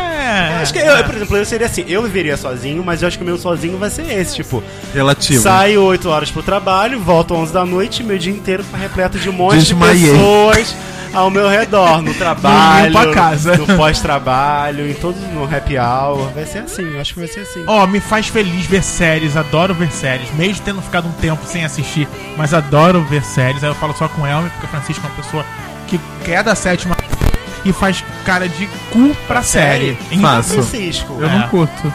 Acho que eu, por exemplo, eu seria assim, eu viveria sozinho, mas eu acho que o meu sozinho vai ser esse, tipo, Relativo. saio 8 horas pro trabalho, volto 11 da noite, meu dia inteiro tá repleto de um monte Desmaiei. de pessoas ao meu redor, no <laughs> trabalho, a casa. no pós-trabalho, em todo no happy hour, vai ser assim, eu acho que vai ser assim. Ó, me faz feliz ver séries, adoro ver séries, mesmo tendo ficado um tempo sem assistir, mas adoro ver séries. Aí eu falo só com Elmer, porque o Francisco é uma pessoa que quer da sétima e faz cara de cu pra série. Então, Faço. Francisco. Eu É. não curto.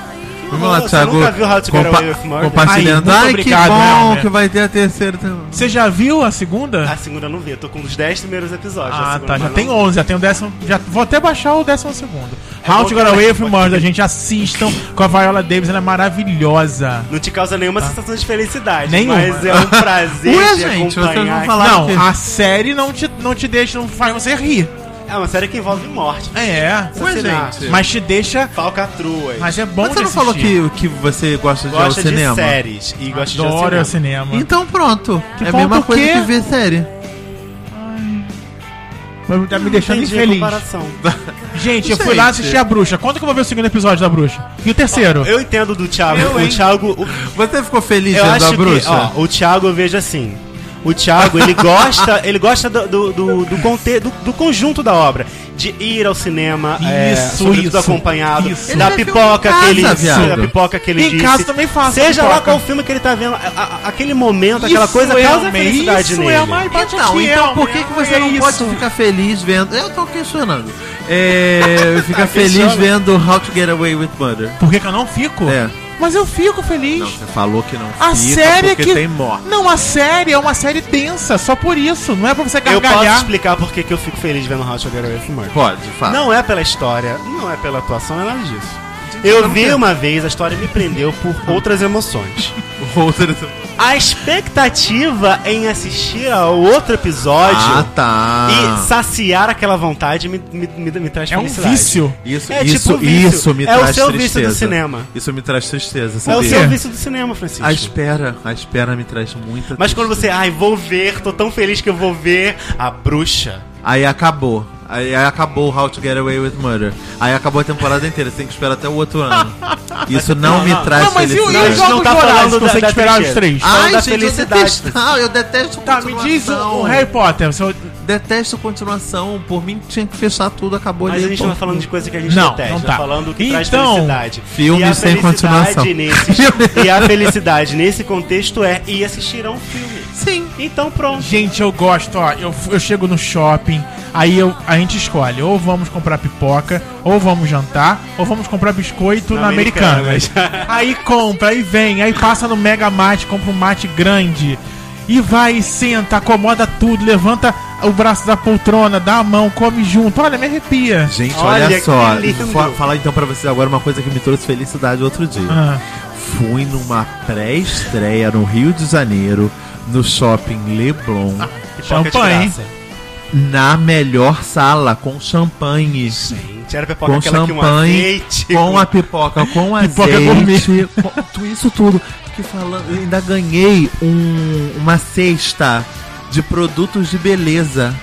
Vamos lá, Você Thiago. nunca viu How to Get Away with Murder? compartilhando. Ai, obrigado, que bom Elmer. que vai ter a terceira também. Você já viu a segunda? A segunda eu não vi, eu tô com os 10 primeiros episódios. Ah, tá. Já não tem vi. 11, já tem o décimo. Já, vou até baixar o décimo segundo. É How to Get Away with Murder, gente. Assistam <laughs> com a Viola Davis, ela é maravilhosa. Não te causa nenhuma sensação de felicidade, Nenhuma. mas é um <laughs> prazer Ué, gente, vocês acompanhar. vão falar- Não, que- a série não te, não te deixa, não faz você rir. É uma série que envolve morte, É, Ué, gente. mas te deixa. falcatruas. Mas é bom Mas você não falou que, que você gosta de ir ao gosta de cinema? séries e gosta de ir ao Adoro cinema. o cinema. Então pronto. Que é a falta mesma o coisa quê? que ver série. Vai tá me deixando Entendi a infeliz. comparação. <laughs> Gente, eu fui lá Gente. assistir a bruxa. Quando que eu vou ver o segundo episódio da bruxa? E o terceiro? Eu entendo do Thiago. Eu, o hein? Thiago. o- Você ficou feliz eu vendo acho a que. bruxa? Ó, o Thiago eu vejo assim. O Thiago, ele gosta, ele gosta do, do, do, do, conte- do- do conjunto da obra. De ir ao cinema, é, Isso, sobretudo isso, acompanhado, isso. da pipoca em que ele casa, disse, viado. da pipoca que ele Em disse. casa também faço Seja lá pipoca. qual filme que ele tá vendo, a- a- aquele momento, aquela Isso coisa é causa uma- felicidade isso nele. é mais bate Então, aqui, então Elmer, por que, que você é não isso. pode ficar feliz vendo. Eu tô questionando. É, <laughs> ficar feliz vendo How to Get Away with Murder. Por que, que eu não fico? É. Mas eu fico feliz. Não, você falou que não A fica série é porque que. tem morte. Não, a série é uma série densa, só por isso. Não é pra você Eu posso gargalhar. explicar por que eu fico feliz vendo How to Get Away with Murder. Pode, fala. Não é pela história, não é pela atuação, é nada disso. Eu vi uma vez, a história me prendeu por outras emoções. <laughs> Outras- A expectativa em assistir ao outro episódio Ah, tá. e saciar aquela vontade me, me, me, me traz É um felicidade. vício. Isso, É isso, tipo vício. isso me É o traz seu vício do cinema. Isso me traz tristeza, É o sabia? seu vício do cinema, Francisco. A espera, a espera me traz muita Mas quando tristeza. você, ai, vou ver, tô tão feliz que eu vou ver a bruxa. Aí acabou. Aí, aí acabou How to Get Away with Murder. Aí acabou a temporada inteira, você tem que esperar até o outro ano. <laughs> Isso não, Não, me não. traz Não, mas e, o- e felicidade. os não jogos tá morais falando que você tem que esperar os três? Ai, gente, eu felicidade. detesto, não, eu detesto Tá, me diz o, Harry Potter. Seu... Detesto continuação. Por mim tinha que fechar tudo, acabou Mas ali. a gente não tá falando de coisa que a gente Não, detesta, não tá. tá. falando que traz Então, felicidade. filmes E a sem felicidade continuação. Nesse, <laughs> e a felicidade nesse contexto é ir assistir a um filme. Sim. Então pronto. Gente, eu gosto, ó. Eu, eu chego no shopping, aí eu, a gente escolhe: ou vamos comprar pipoca, ou vamos jantar, ou vamos comprar biscoito na, Na Americanas. Americanas. <laughs> aí compra, aí vem, aí passa no Mega Mate, compra um mate grande. E vai, e senta, acomoda tudo, levanta o braço da poltrona, dá a mão, come junto. Olha, me arrepia. Gente, olha, Olha só. Fa- falar então pra vocês agora uma coisa que me trouxe felicidade outro dia. Ah, Fui numa pré-estreia no Rio de Janeiro, no shopping Leblon, <laughs> de Champanhe. Na melhor sala, com champanhe. Gente, era pipoca Com aquela que um champanhe, azeite. com a pipoca, com <laughs> Pipoca azeite, com tu- isso tudo. Que falando, eu ainda ganhei um- uma cesta de produtos de beleza.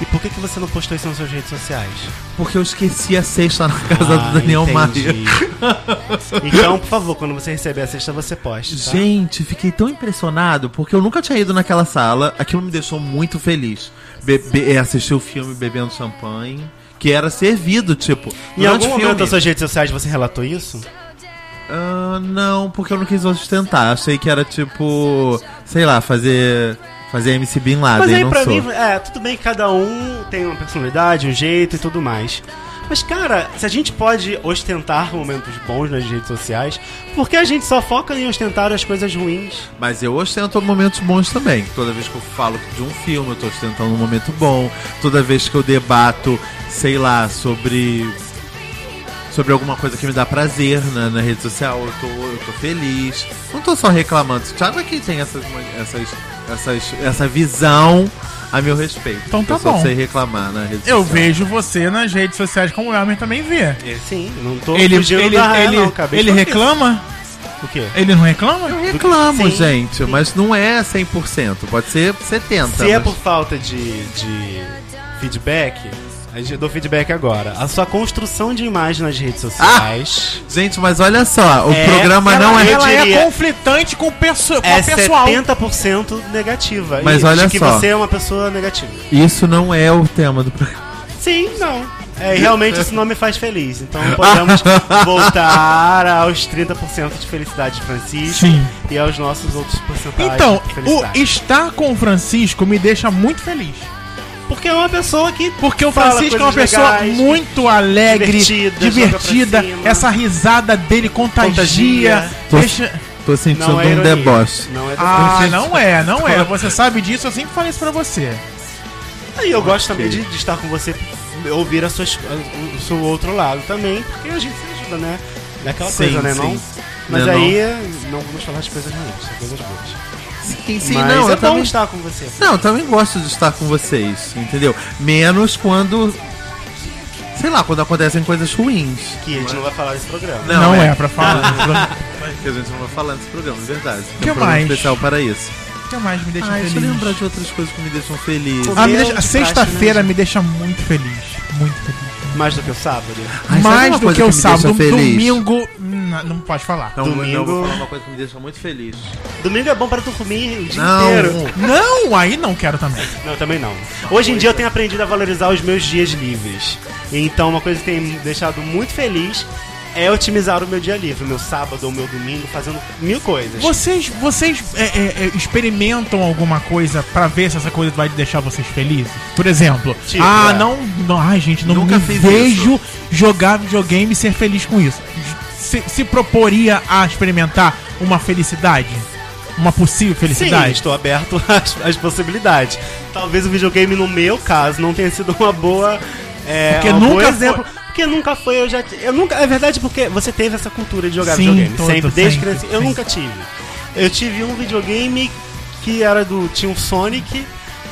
E por que, que você não postou isso nas suas redes sociais? Porque eu esqueci a cesta na casa Ah, do Daniel. Maia. <laughs> Então, por favor, quando você receber a cesta, você poste. Tá? Gente, fiquei tão impressionado porque eu nunca tinha ido naquela sala. Aquilo me deixou muito feliz. Bebe, é, assistir o filme bebendo champanhe. porque era servido, tipo. Em algum o momento filme- das suas redes sociais você relatou isso? Ah, não, porque eu não quis ostentar. Achei que era tipo, sei lá, fazer fazer MC Bin Laden, Mas aí não pra sou. mim, é, tudo bem que cada um tem uma personalidade, um jeito e tudo mais. Mas, cara, se a gente pode ostentar momentos bons nas redes sociais, por que a gente só foca em ostentar as coisas ruins? Mas eu ostento momentos bons também. Toda vez que eu falo de um filme, eu tô ostentando um momento bom. Toda vez que eu debato, sei lá, sobre. Sobre alguma coisa que me dá prazer na, na rede social, eu tô, eu tô feliz. Não tô só reclamando. O Thiago aqui tem essas, essas, essas, essa visão a meu respeito. Então tá eu só bom. sei reclamar na rede Eu social. vejo você nas redes sociais como o Elmer também vê. É, sim, não tô Ele, fugindo ele, da raia, ele, não, acabei de ele falar reclama? O quê? Ele não reclama? Eu reclamo, Sim, gente, sim. mas não é 100%. Pode ser 70%. Se é mas- por falta de, de feedback, a gente dou feedback agora. A sua construção de imagem nas redes sociais Gente, mas olha só, o É, programa ela não é. Ela diria- é conflitante com, perso com é a pessoal. 70% negativa. Mas E olha de que só. você é uma pessoa negativa. Isso não é o tema do programa. Sim, não. É, realmente isso não me faz feliz. Então <laughs> podemos voltar aos 30% de felicidade de Francisco Sim. e aos nossos outros porcentagens Então, de o estar com o Francisco me deixa muito feliz. Porque é uma pessoa que. Porque o Francisco é uma pessoa legais, muito alegre, divertida, divertida. Essa risada dele contagia. Contagia. Deixa... Tô sentindo Não é um ironia. deboche. Não é Ah, deboche. não é, não é. <laughs> Você sabe disso, eu sempre falei isso pra você. E eu gosto também de, de estar com você, ouvir a sua, o seu outro lado também, porque a gente se ajuda, né? É aquela Sim, coisa, né? sim. Não? Mas Né, não? aí não vamos falar de coisas ruins, são coisas boas. Sim, sim, Mas não, é eu bom também. estar com você. Não, eu também gosto de estar com vocês, entendeu? Menos quando. Sei lá, quando acontecem coisas ruins. Que a gente não vai falar desse programa. Não, Não, é. é. pra falar. <laughs> Que a gente não vai falar nesse programa, é verdade. Tem Que um programa mais? especial para isso. O que mais me deixa Ah, deixa eu feliz? lembrar de outras coisas que me deixam feliz. Ah, me deixa- de Sexta-feira né, me deixa muito feliz. Muito feliz. Mais do que o sábado. Ai, sabe Mais do coisa que o me sábado. feliz? Domingo. Não, pode falar. Não, Domingo- não, eu vou falar uma coisa que me deixa muito feliz. Domingo é bom para tu comer o dia Não, inteiro. Não, aí não quero também. Não, também não. Hoje em dia eu tenho aprendido a valorizar os meus dias livres. Então, uma coisa que tem me deixado muito feliz é otimizar o meu dia livre, o meu sábado ou o meu domingo, fazendo mil coisas. Vocês, vocês é, é, é, experimentam alguma coisa pra ver se essa coisa vai deixar vocês felizes? Por exemplo, Tipo, ah, é. não, não, ai gente, não Nunca me vejo jogar videogame e ser feliz com isso. Se, se proporia a experimentar uma felicidade? Uma possível Sim, felicidade? estou aberto <laughs> às, às possibilidades. Talvez o videogame, no meu caso, não tenha sido uma boa. É, Porque um nunca exemplo. Porque nunca foi, eu já. Eu nunca, é verdade porque você teve essa cultura de jogar Sim, videogame. todo, sempre, desde sempre, criança. Eu sim. nunca tive. Eu tive um videogame que era do. Tinha um Sonic.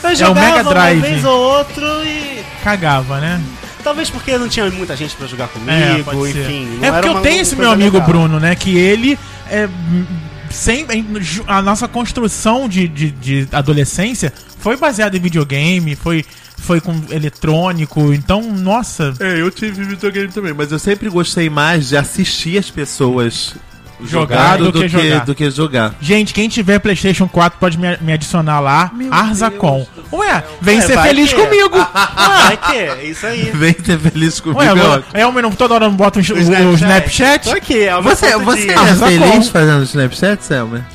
Eu É o jogava Mega Drive. uma vez ou outro e. Cagava, né? Talvez porque não tinha muita gente pra jogar comigo, É, pode ser. enfim. não É era porque eu tenho esse meu amigo legal. Bruno, né? Que ele é. Sem, a nossa construção de, de, de adolescência foi baseada em videogame, foi, foi com eletrônico, então, nossa. É, eu tive videogame também, mas eu sempre gostei mais de assistir as pessoas Jogar jogando do que jogar. do que jogar. Gente, quem tiver PlayStation 4 pode me, me adicionar lá, Arzacon. Ué, vem É, ser vai feliz que- comigo. <laughs> Ah, é que é isso aí. Vem ser feliz comigo. Ué, é agora, é, eu não toda hora não boto o, o Snapchat. Tô aqui, é o meu Você, você de- é Arzacon. feliz fazendo Snapchat, Selma?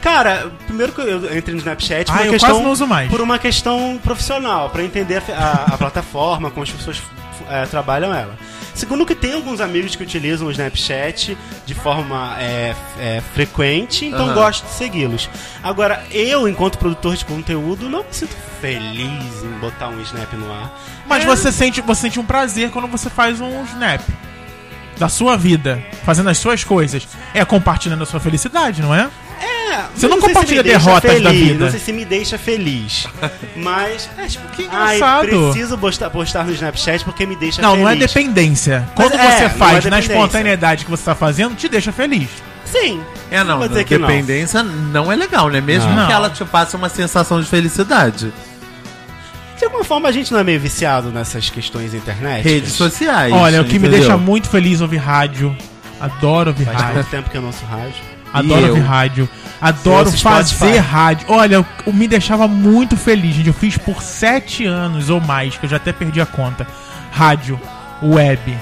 Cara, primeiro que eu entrei no Snapchat por Ah, uma eu questão, quase não uso mais. por uma questão profissional, pra entender a, a- a plataforma, como as pessoas é, trabalham ela. Segundo que tem alguns amigos que utilizam o Snapchat de forma é, é, frequente, então Aham. gosto de segui-los. Agora, eu, enquanto produtor de conteúdo, não me sinto feliz em botar um Snap no ar. Mas É, você sente, você sente um prazer quando você faz um snap da sua vida, fazendo as suas coisas. É compartilhando a sua felicidade, não é? É, Você não se compartilha me deixa derrotas da feliz, vida. Não sei se me deixa feliz. <laughs> Mas, é, tipo, Que ai, engraçado. preciso postar, postar no Snapchat porque me deixa Não, feliz. não é dependência. Quando Mas é, você não faz é na dependência. espontaneidade que você tá fazendo, te deixa feliz. Sim. É, não, não que não. dependência não. é legal, né? Mesmo Não. que ela te passe uma sensação de felicidade. De alguma forma a gente não é meio viciado nessas questões internet. Redes sociais. Olha, o que me entendeu? deixa muito feliz é ouvir rádio. Adoro ouvir Faz rádio. muito tempo que eu não ouço rádio. Adoro ouvir rádio. Adoro fazer Spotify. rádio. Olha, me deixava muito feliz, gente. Eu fiz por sete anos ou mais, que eu já até perdi a conta. rádio web.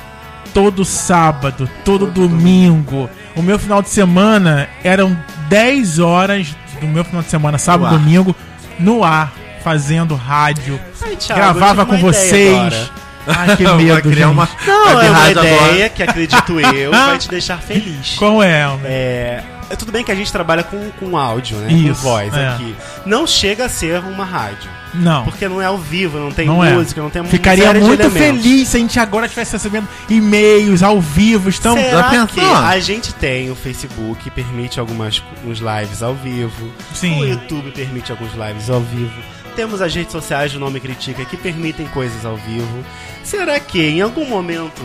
Todo sábado, todo domingo. O meu final de semana eram 10 horas do meu final de semana, sábado, No domingo, no ar, fazendo rádio. Ai, Thiago, Gravava com vocês. Ai, que <laughs> Vai medo, criar gente. uma- Não, é uma ideia agora. que acredito eu vai te deixar feliz. <laughs> Qual é, homem? É, é tudo bem que a gente trabalha com, com áudio, né? Isso, com voz é. aqui. Não chega a ser uma rádio. Não. Porque não é ao vivo, não tem Não é. música, não tem Ficaria muito feliz se a gente agora estivesse recebendo e-mails ao vivo. Estamos. Será que a gente tem o Facebook que permite algumas uns lives ao vivo? Sim. O YouTube permite alguns lives ao vivo. Temos as redes sociais do Nome Critica que permitem coisas ao vivo. Será que em algum momento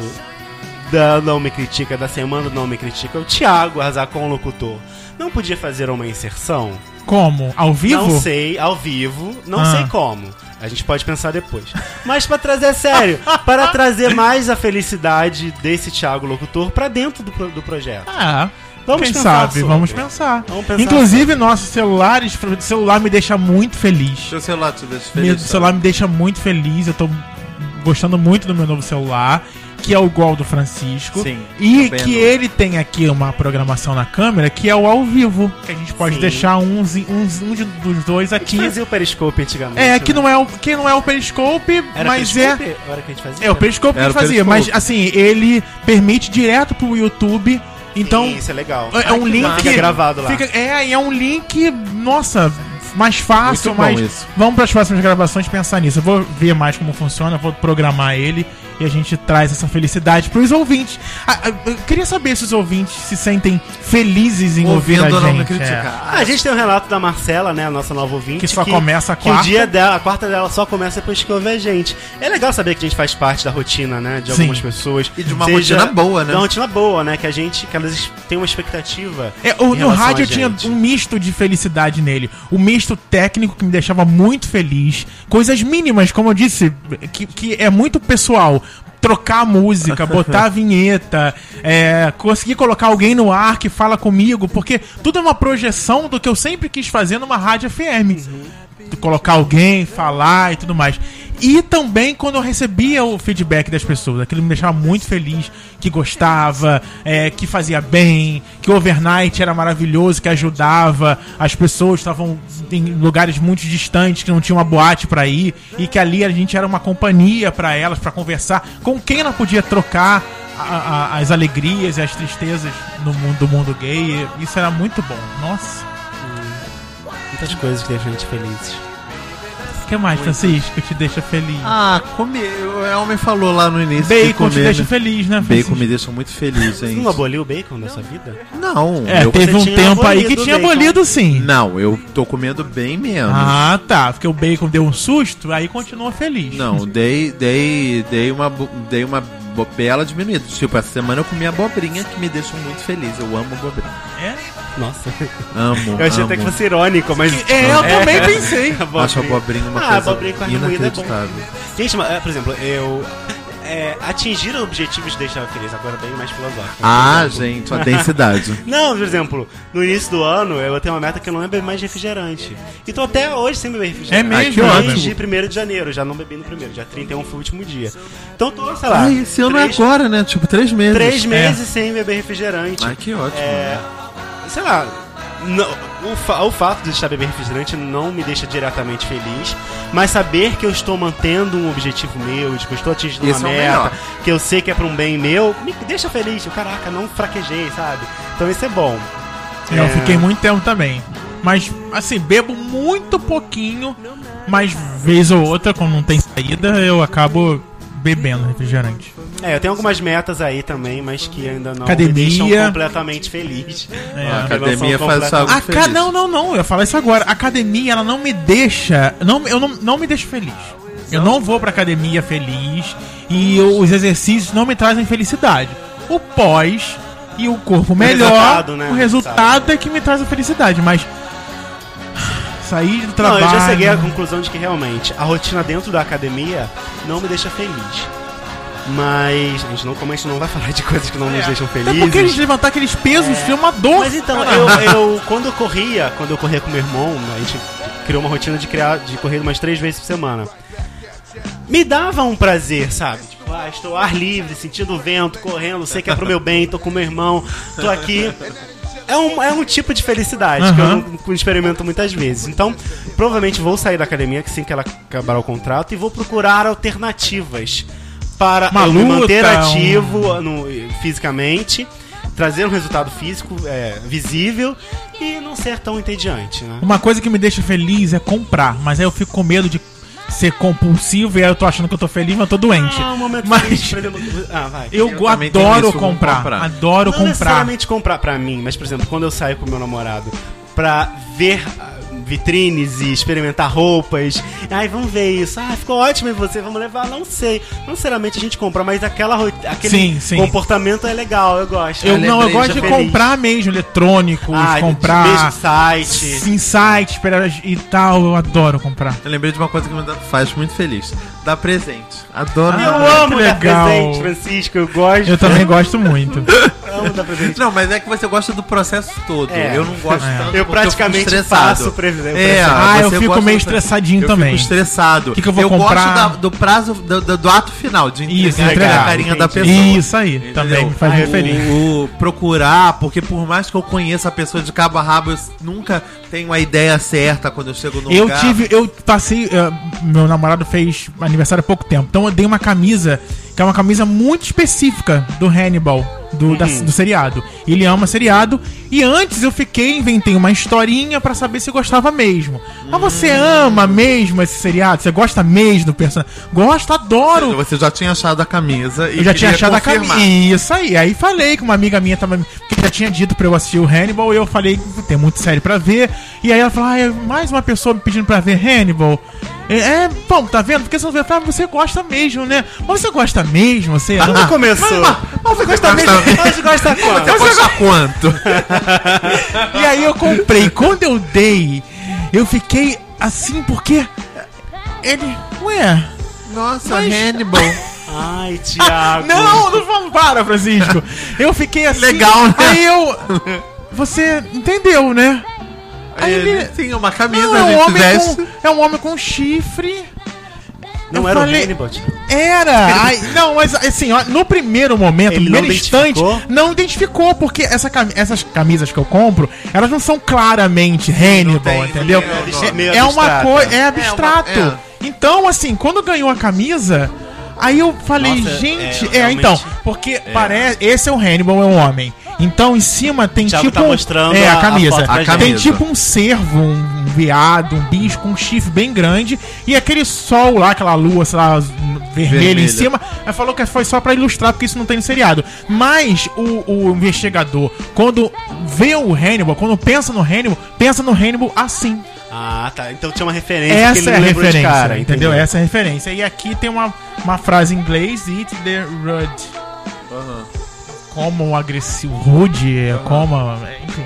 da Não Me Critica, da semana do Não Me Critica, o Thiago Arzacon locutor não podia fazer uma inserção? Como? Ao vivo? Não sei, ao vivo, não Ah. sei como. A gente pode pensar depois. Mas pra trazer sério, <laughs> para trazer mais a felicidade desse Thiago locutor pra dentro do, do projeto. Ah, Vamos quem pensar sabe? sobre. Vamos pensar. Vamos pensar Inclusive, nossos celulares, o celular me deixa muito feliz. Seu celular te deixa Meu feliz. celular me deixa muito feliz. Eu tô gostando muito do meu novo celular, que é o igual ao do Francisco. Sim, E vendo. que ele tem aqui uma programação na câmera que é o ao vivo. Que a gente pode Sim. deixar uns, uns, um de- dos dois A gente aqui. fazia o Periscope antigamente. É, que né? não é o, que não é o Periscope, Era mas Periscope? é. Era que a gente fazia? É o Periscope que a gente fazia, Periscope. mas assim, ele permite direto pro YouTube. Então, Sim, isso é legal. é Ai, um link. Fica gravado lá. Fica, é, é um link, nossa, mais fácil, mas isso. vamos para as próximas gravações pensar nisso. Eu vou ver mais como funciona, vou programar ele e a gente traz essa felicidade pros ouvintes. Ah, ah, eu queria saber se os ouvintes se sentem felizes em ouvir Ouvindo a ou não me gente. é. Ah, a gente tem um relato da Marcela, né, a nossa nova ouvinte. Que só começa a que o quarta. dia dela, a quarta dela só começa depois que ouve a gente. É legal saber que a gente faz parte da rotina, né, de Sim. algumas pessoas. E de uma rotina boa, né? De uma rotina boa, né, que a gente, que elas têm uma expectativa. É, o- em no rádio a eu tinha um misto de felicidade nele. O misto técnico que me deixava muito feliz. Coisas mínimas, como eu disse, que, que é muito pessoal. Trocar a música, botar a <laughs> vinheta, é, conseguir colocar alguém no ar que fala comigo, porque tudo é uma projeção do que eu sempre quis fazer numa rádio FM. De Colocar alguém, falar e tudo mais. E também quando eu recebia o feedback das pessoas, aquilo me deixava muito feliz, que gostava, é, que fazia bem, que o overnight era maravilhoso, que ajudava, as pessoas estavam em lugares muito distantes, que não tinha uma boate pra ir, e que ali a gente era uma companhia pra elas, pra conversar, com quem ela podia trocar a- a- as alegrias e as tristezas no mundo, do mundo gay. Isso era muito bom. Nossa. Muitas coisas que deixam a gente felizes. O que mais, Francisco, te deixa feliz? Ah, comer. O Elmer falou lá no início. que Bacon te comer, deixa né? feliz, né, Bacon Francisco? me deixa muito feliz, Você hein? não aboliu o bacon sua vida? Não, É, eu... teve você um tempo aí que tinha bacon. abolido sim. Não, eu tô comendo bem menos. Ah, tá. Porque o bacon deu um susto, aí continua feliz. Não, dei, dei, dei uma, dei uma bela diminuída. Tipo, essa semana eu comi abobrinha que me deixa muito feliz. Eu amo abobrinha. É? Nossa. Amo, Eu achei amo. até que fosse irônico, mas. É, eu também pensei. <laughs> Acho abobrinha uma Ah, coisa abobrinha com é bom. inacreditável. Gente, mas, é, por exemplo, eu. É, atingir objetivos de deixar feliz, agora bem mais filosófico. Ah, gente, a densidade. <laughs> Não, por exemplo, no início do ano eu tenho uma meta que eu não bebo mais refrigerante. Então até hoje sem beber refrigerante. É mesmo? Desde 1 de janeiro, já não bebi no primeiro, dia 31 foi o último dia. Então tô, sei lá. Ai, esse ano três, é agora, né? Tipo, três meses. Três meses sem beber refrigerante. Ai, que ótimo. É, sei lá, não- o, fa- o fato de estar bebendo refrigerante não me deixa diretamente feliz, mas saber que eu estou mantendo um objetivo meu, de que eu estou atingindo Isso uma é meta, melhor. que eu sei que é para um bem meu, me deixa feliz. Eu, Caraca, não fraquejei, sabe? Então isso é bom. Eu É. fiquei muito tempo também. Mas, assim, bebo muito pouquinho, mas vez ou outra, quando não tem saída, eu acabo bebendo refrigerante. É, eu tenho algumas metas aí também, mas que ainda não Academia. me deixam completamente feliz. É. A Não academia faz algo A ca... feliz. Não, não, não, eu ia falar isso agora. A academia, ela não me deixa. Não, eu não, não me deixa feliz. Eu não vou pra academia feliz e eu- os exercícios não me trazem felicidade. O pós e o corpo melhor, resultado, né? o resultado é que me traz a felicidade, mas. Sair do Não, trabalho. eu já cheguei à conclusão de que realmente a rotina dentro da academia não me deixa feliz. Mas a gente não, como a gente não vai falar de coisas que não nos deixam Até felizes. porque a gente levantar aqueles pesos é uma dor. Mas então, eu, <laughs> eu quando eu corria, quando eu corria com meu irmão, a gente criou uma rotina de criar de correr umas três vezes por semana. Me dava um prazer, sabe? Tipo, ah, estou ao ar livre, sentindo o vento, correndo, sei que é pro meu bem, tô com meu irmão, tô aqui. É um, é um tipo de felicidade que eu não experimento muitas vezes. Então, provavelmente vou sair da academia assim que ela acabar o contrato e vou procurar alternativas para Uma me manter ativo no- fisicamente, trazer um resultado físico é, visível e não ser tão entediante, né? Uma coisa que me deixa feliz é comprar, mas aí eu fico com medo de ser compulsivo e aí eu tô achando que eu tô feliz, mas eu tô doente. Ah, um momento Mas- Ah, vai. Eu, Eu adoro comprar, comprar. adoro não comprar. necessariamente comprar pra mim, mas por exemplo, quando eu saio com meu namorado pra ver vitrines e experimentar roupas, ai, vamos ver isso. Ah, ficou ótimo em você, vamos levar, não sei. Não necessariamente a gente compra, mas aquela aquele Sim, sim. comportamento é legal, eu gosto. Eu Ah, não, eu gosto de feliz. comprar mesmo eletrônicos, Ah, comprar mesmo site. em site e tal, eu adoro comprar. Eu lembrei de uma coisa que me faz muito feliz. Dar presente. Adoro Ah, Eu dar amo que dar legal. presente, Francisco, eu gosto. Eu também gosto muito. <laughs> amo dar presente. Não, mas é que você gosta do processo todo. É. Eu não gosto É. tanto Eu praticamente estressado. faço presente. É, Ah, eu fico meio estressadinho eu também. Fico estressado. Que que eu vou gosto comprar? da- do prazo do, do- do ato final de entregar, Isso, a entregar, carinha da entendi. pessoa. Isso aí, Entendeu? também me faz Ah, eu- feliz. O, o procurar, porque por mais que eu conheça a pessoa de cabo a rabo, eu nunca tenho a ideia certa quando eu chego no Eu lugar. tive, eu passei, eh, meu namorado fez aniversário há pouco tempo, então eu dei uma camisa, que é uma camisa muito específica do Hannibal, do, da- do seriado. Ele ama seriado, e antes eu fiquei, inventei uma historinha pra saber se gostava mesmo. Mas você ama mesmo esse seriado? Você gosta mesmo do personagem? Gosto, adoro! Você já tinha achado a camisa e Eu já tinha achado a confirmar. camisa. Isso aí. Aí falei com uma amiga minha tava, que já tinha dito pra eu assistir o Hannibal. E eu falei que tem muito sério pra ver. E aí ela falou: ah, é mais uma pessoa me pedindo pra ver Hannibal. É, é, bom, tá vendo? Porque você não vê. Ah, você gosta mesmo, né? Mas você gosta mesmo? Você Quando começou? Mas você gosta mesmo? Mas você gosta quanto? Você gosta quanto? <laughs> E aí eu comprei. Quando eu dei, eu fiquei assim porque. Ele. Ué. Nossa, Mas- Hannibal. <laughs> Ai, Thiago. Não, não vamos para, Francisco. Eu fiquei assim. Legal, né? Aí eu. Você entendeu, né? Aí Ele, ele- sim, uma camisa, Não, é um, homem veste. com, é um homem com chifre. Não Eu era falei- o Hannibal. Era! Ai, não, mas assim, ó, no primeiro momento, Ele no primeiro não instante, identificou? não identificou, porque essa cami- essas camisas que eu compro, elas não são claramente Hannibal, tem, entendeu? tem, É, é uma abstrata. coisa, é abstrato. É uma- Então, assim, quando ganhou a camisa, aí eu falei, Nossa, gente, é, é, então, porque parece, esse é o Hannibal, é um homem. Então, em cima tem Thiago tipo tá um- mostrando é a- a a camisa. foto pra A gente. Tem camisa. tipo um cervo, um viado, um bicho com um chifre bem grande e aquele sol lá, aquela lua, sei lá, vermelha em cima. Ela falou que foi só pra ilustrar, porque isso não tem no seriado. Mas o, o investigador, quando vê o Hannibal, quando pensa no Hannibal, pensa no Hannibal assim. Ah, tá. Então tinha uma referência que Essa ele é a referência, cara, entendeu? Essa é a referência. E aqui tem uma, uma frase em inglês, Eat the Rude. Como um agressivo, rude, como, enfim.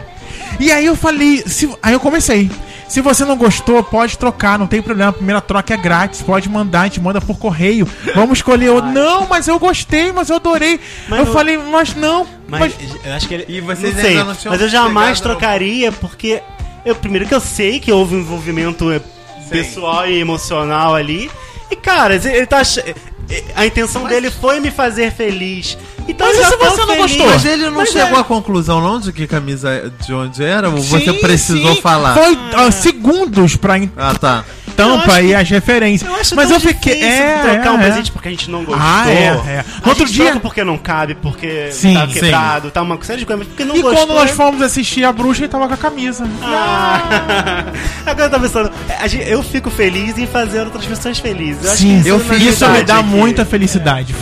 E aí eu falei, se, aí eu comecei. Se você não gostou, pode trocar, não tem problema. A primeira troca é grátis, pode mandar, a gente manda por correio. Vamos escolher outro. Não, mas eu gostei, mas eu adorei. Mas eu não- falei, mas não. Mas, Mas, eu acho que ele. E vocês não ainda sei, não mas eu jamais trocaria porque. Eu, primeiro que eu sei que houve um envolvimento eh, pessoal e emocional ali. E, cara, ele tá. A intenção dele foi me fazer feliz. Então Mas e tô você não gostou? Mas ele não Mas chegou é. à conclusão não de que camisa de onde era? Ou você sim, precisou sim, falar? Foi ah, segundos pra Ah, tá. tampa e que- as referências. Eu acho mas tão eu fiquei. É, trocar é, um é. presente porque a gente não gostou. Ah, é, é. A outro gente dia- troca porque não cabe, porque Sim, tá sim. quebrado, tá uma série de coisas. Porque não E gostou. quando nós fomos assistir a bruxa, ele tava com a camisa. Ah, <laughs> agora eu tô pensando, eu fico feliz em fazer outras pessoas felizes. Eu acho Sim, que eu isso, fiz isso me dá é que- muita felicidade.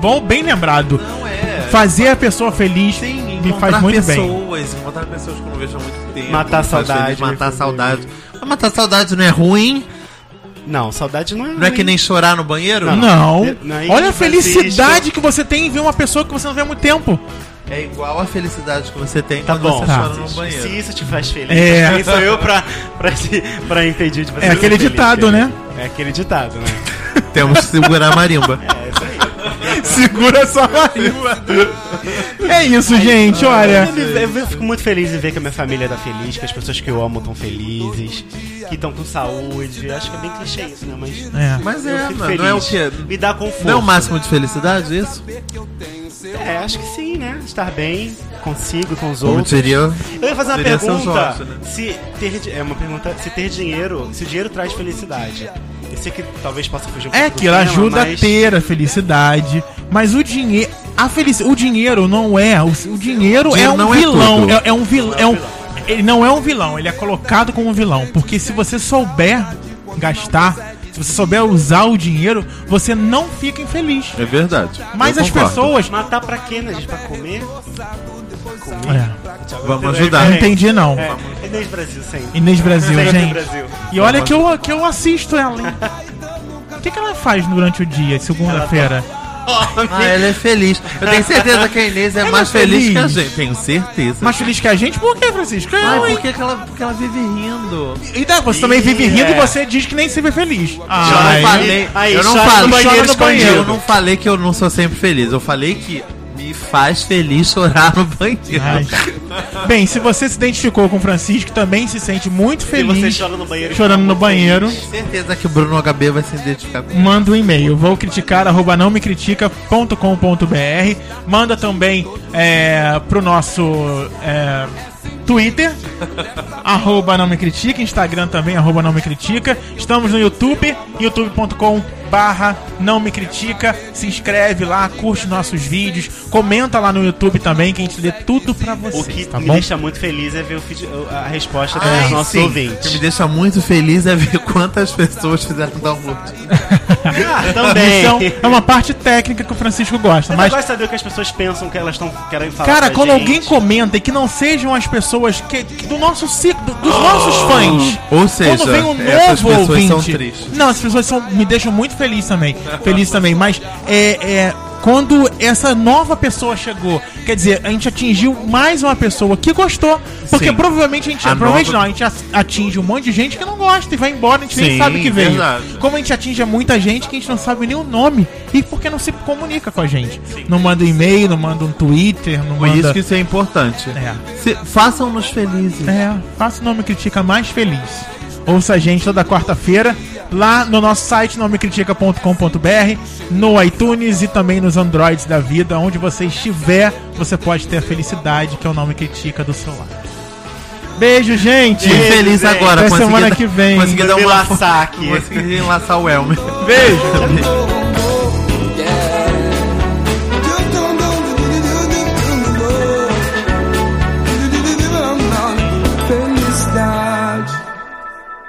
Bom, bem lembrado. Não é. Fazer a pessoa feliz Sim, me encontrar faz muito bem. pessoas, encontrar pessoas que eu não vejo há muito tempo. Matar saudade, feliz, Matar me- saudade. Mas matar saudade não é ruim? Não, saudade não é. Não é que nem chorar no banheiro? Não. Não. Não, aí, Olha a felicidade que você tem em ver uma pessoa que você não vê há muito tempo. É igual a felicidade que você tem Tá quando bom, você Tá. chora no Se banheiro. isso te faz feliz, É. <laughs> quem sou eu pra, pra, te- pra impedir de você É aquele feliz, ditado, né? É aquele ditado, né? Temos que segurar a marimba. É isso. <laughs> Segura sua barriga. É isso, gente, olha. Eu, eu fico muito feliz em ver que a minha família tá feliz, que as pessoas que eu amo estão felizes, que estão com saúde. Acho que é bem clichê isso, né? Mas. É. Mas é, mano, não é o quê? Me dá conforto. Não é o máximo de felicidade isso? É, acho que sim, né? Estar bem consigo, com os Como outros. diria. Eu ia fazer uma Seria pergunta. né? Se ter é uma pergunta, se ter dinheiro, se o dinheiro traz felicidade. Eu sei que talvez possa fugir um É aquilo, tema, ajuda mas- a ter a felicidade. Mas o dinheiro. A felici o dinheiro não é. O, o dinheiro, é Dinheiro um não é vilão. É, é um vilão. É um, ele não é um vilão, ele é colocado como um vilão. Porque se você souber gastar, se você souber usar o dinheiro, você não fica infeliz. É verdade. Mas Eu as concordo. pessoas. Matar pra quê, né, gente? Pra comer? Comer? É, Vamos ajudar. não entendi, não. É, Inês Brasil, sempre. Inês Brasil, Sempre gente. Brasil. E olha que eu, que eu assisto ela, hein? O que, que ela faz durante o dia, segunda-feira? Ah, ela é feliz. Eu tenho certeza que a Inês é Ela mais é feliz. feliz. que a gente. Tenho certeza. Mais feliz que a gente? Por que, Francisco? Eu, Ai, hein? por que, que ela, porque ela vive rindo? E daí, você também vive rindo é. e você diz que nem se vê feliz. eu Ai, não falei, aí, eu não falei, banheiro chora no banheiro. escondido. Eu não falei que eu não sou sempre feliz. Eu falei que me faz feliz chorar no banheiro. ai. Bem, se você se identificou com o Francisco, também se sente muito E você feliz chora no banheiro. chorando no banheiro, Tenho certeza que o Bruno HB vai se identificar com manda um e-mail. Vou criticar, arroba não me critica.com.br. Manda também é, pro nosso é, Twitter, <laughs> arroba não me critica, Instagram também, arroba não me critica. Estamos no YouTube, youtube.com barra não me critica. Se inscreve lá, curte nossos vídeos, comenta lá no YouTube também, que a gente lê tudo pra O vocês, que tá me bom? deixa muito feliz é ver o feed- a resposta dos Ai, nossos sim. O ouvintes. que me deixa muito feliz é ver quantas pessoas fizeram download. Ah, <laughs> também. Então, é uma parte técnica que o Francisco gosta, Mas gosto de saber o que as pessoas pensam que elas estão querem falar. Cara, pra quando gente. alguém comenta e que não sejam as pessoas que, que- do nosso ciclo, do- dos nossos fãs. Ou seja, quando vem um novo pessoas são ouvinte. tristes. Não, as pessoas são, me deixam muito feliz também. feliz também, mas é, é quando essa nova pessoa chegou, quer dizer, a gente atingiu mais uma pessoa que gostou, porque Sim. provavelmente a gente, A provavelmente nova- não, a gente atinge um monte de gente que não gosta e vai embora, a gente nem Sim, sabe que veio. Como a gente atinge muita gente que a gente não sabe nem o nome e porque não se comunica com a gente. Não manda um e-mail, não manda um Twitter, não Por manda isso que isso é importante. É. Façam-nos felizes. É, faça o Nome Critica mais feliz. Ouça a gente toda quarta-feira lá no nosso site nomecritica.com.br, no iTunes e também nos Androids da vida, onde você estiver, você pode ter a felicidade que é o Nome Critica do seu lado. Beijo, gente! Fiquei feliz Beijo, agora. Até consegui semana dar- que vem. Consegui dar uma laçar aqui. Consegui enlaçar o Elmer. Beijo! <laughs>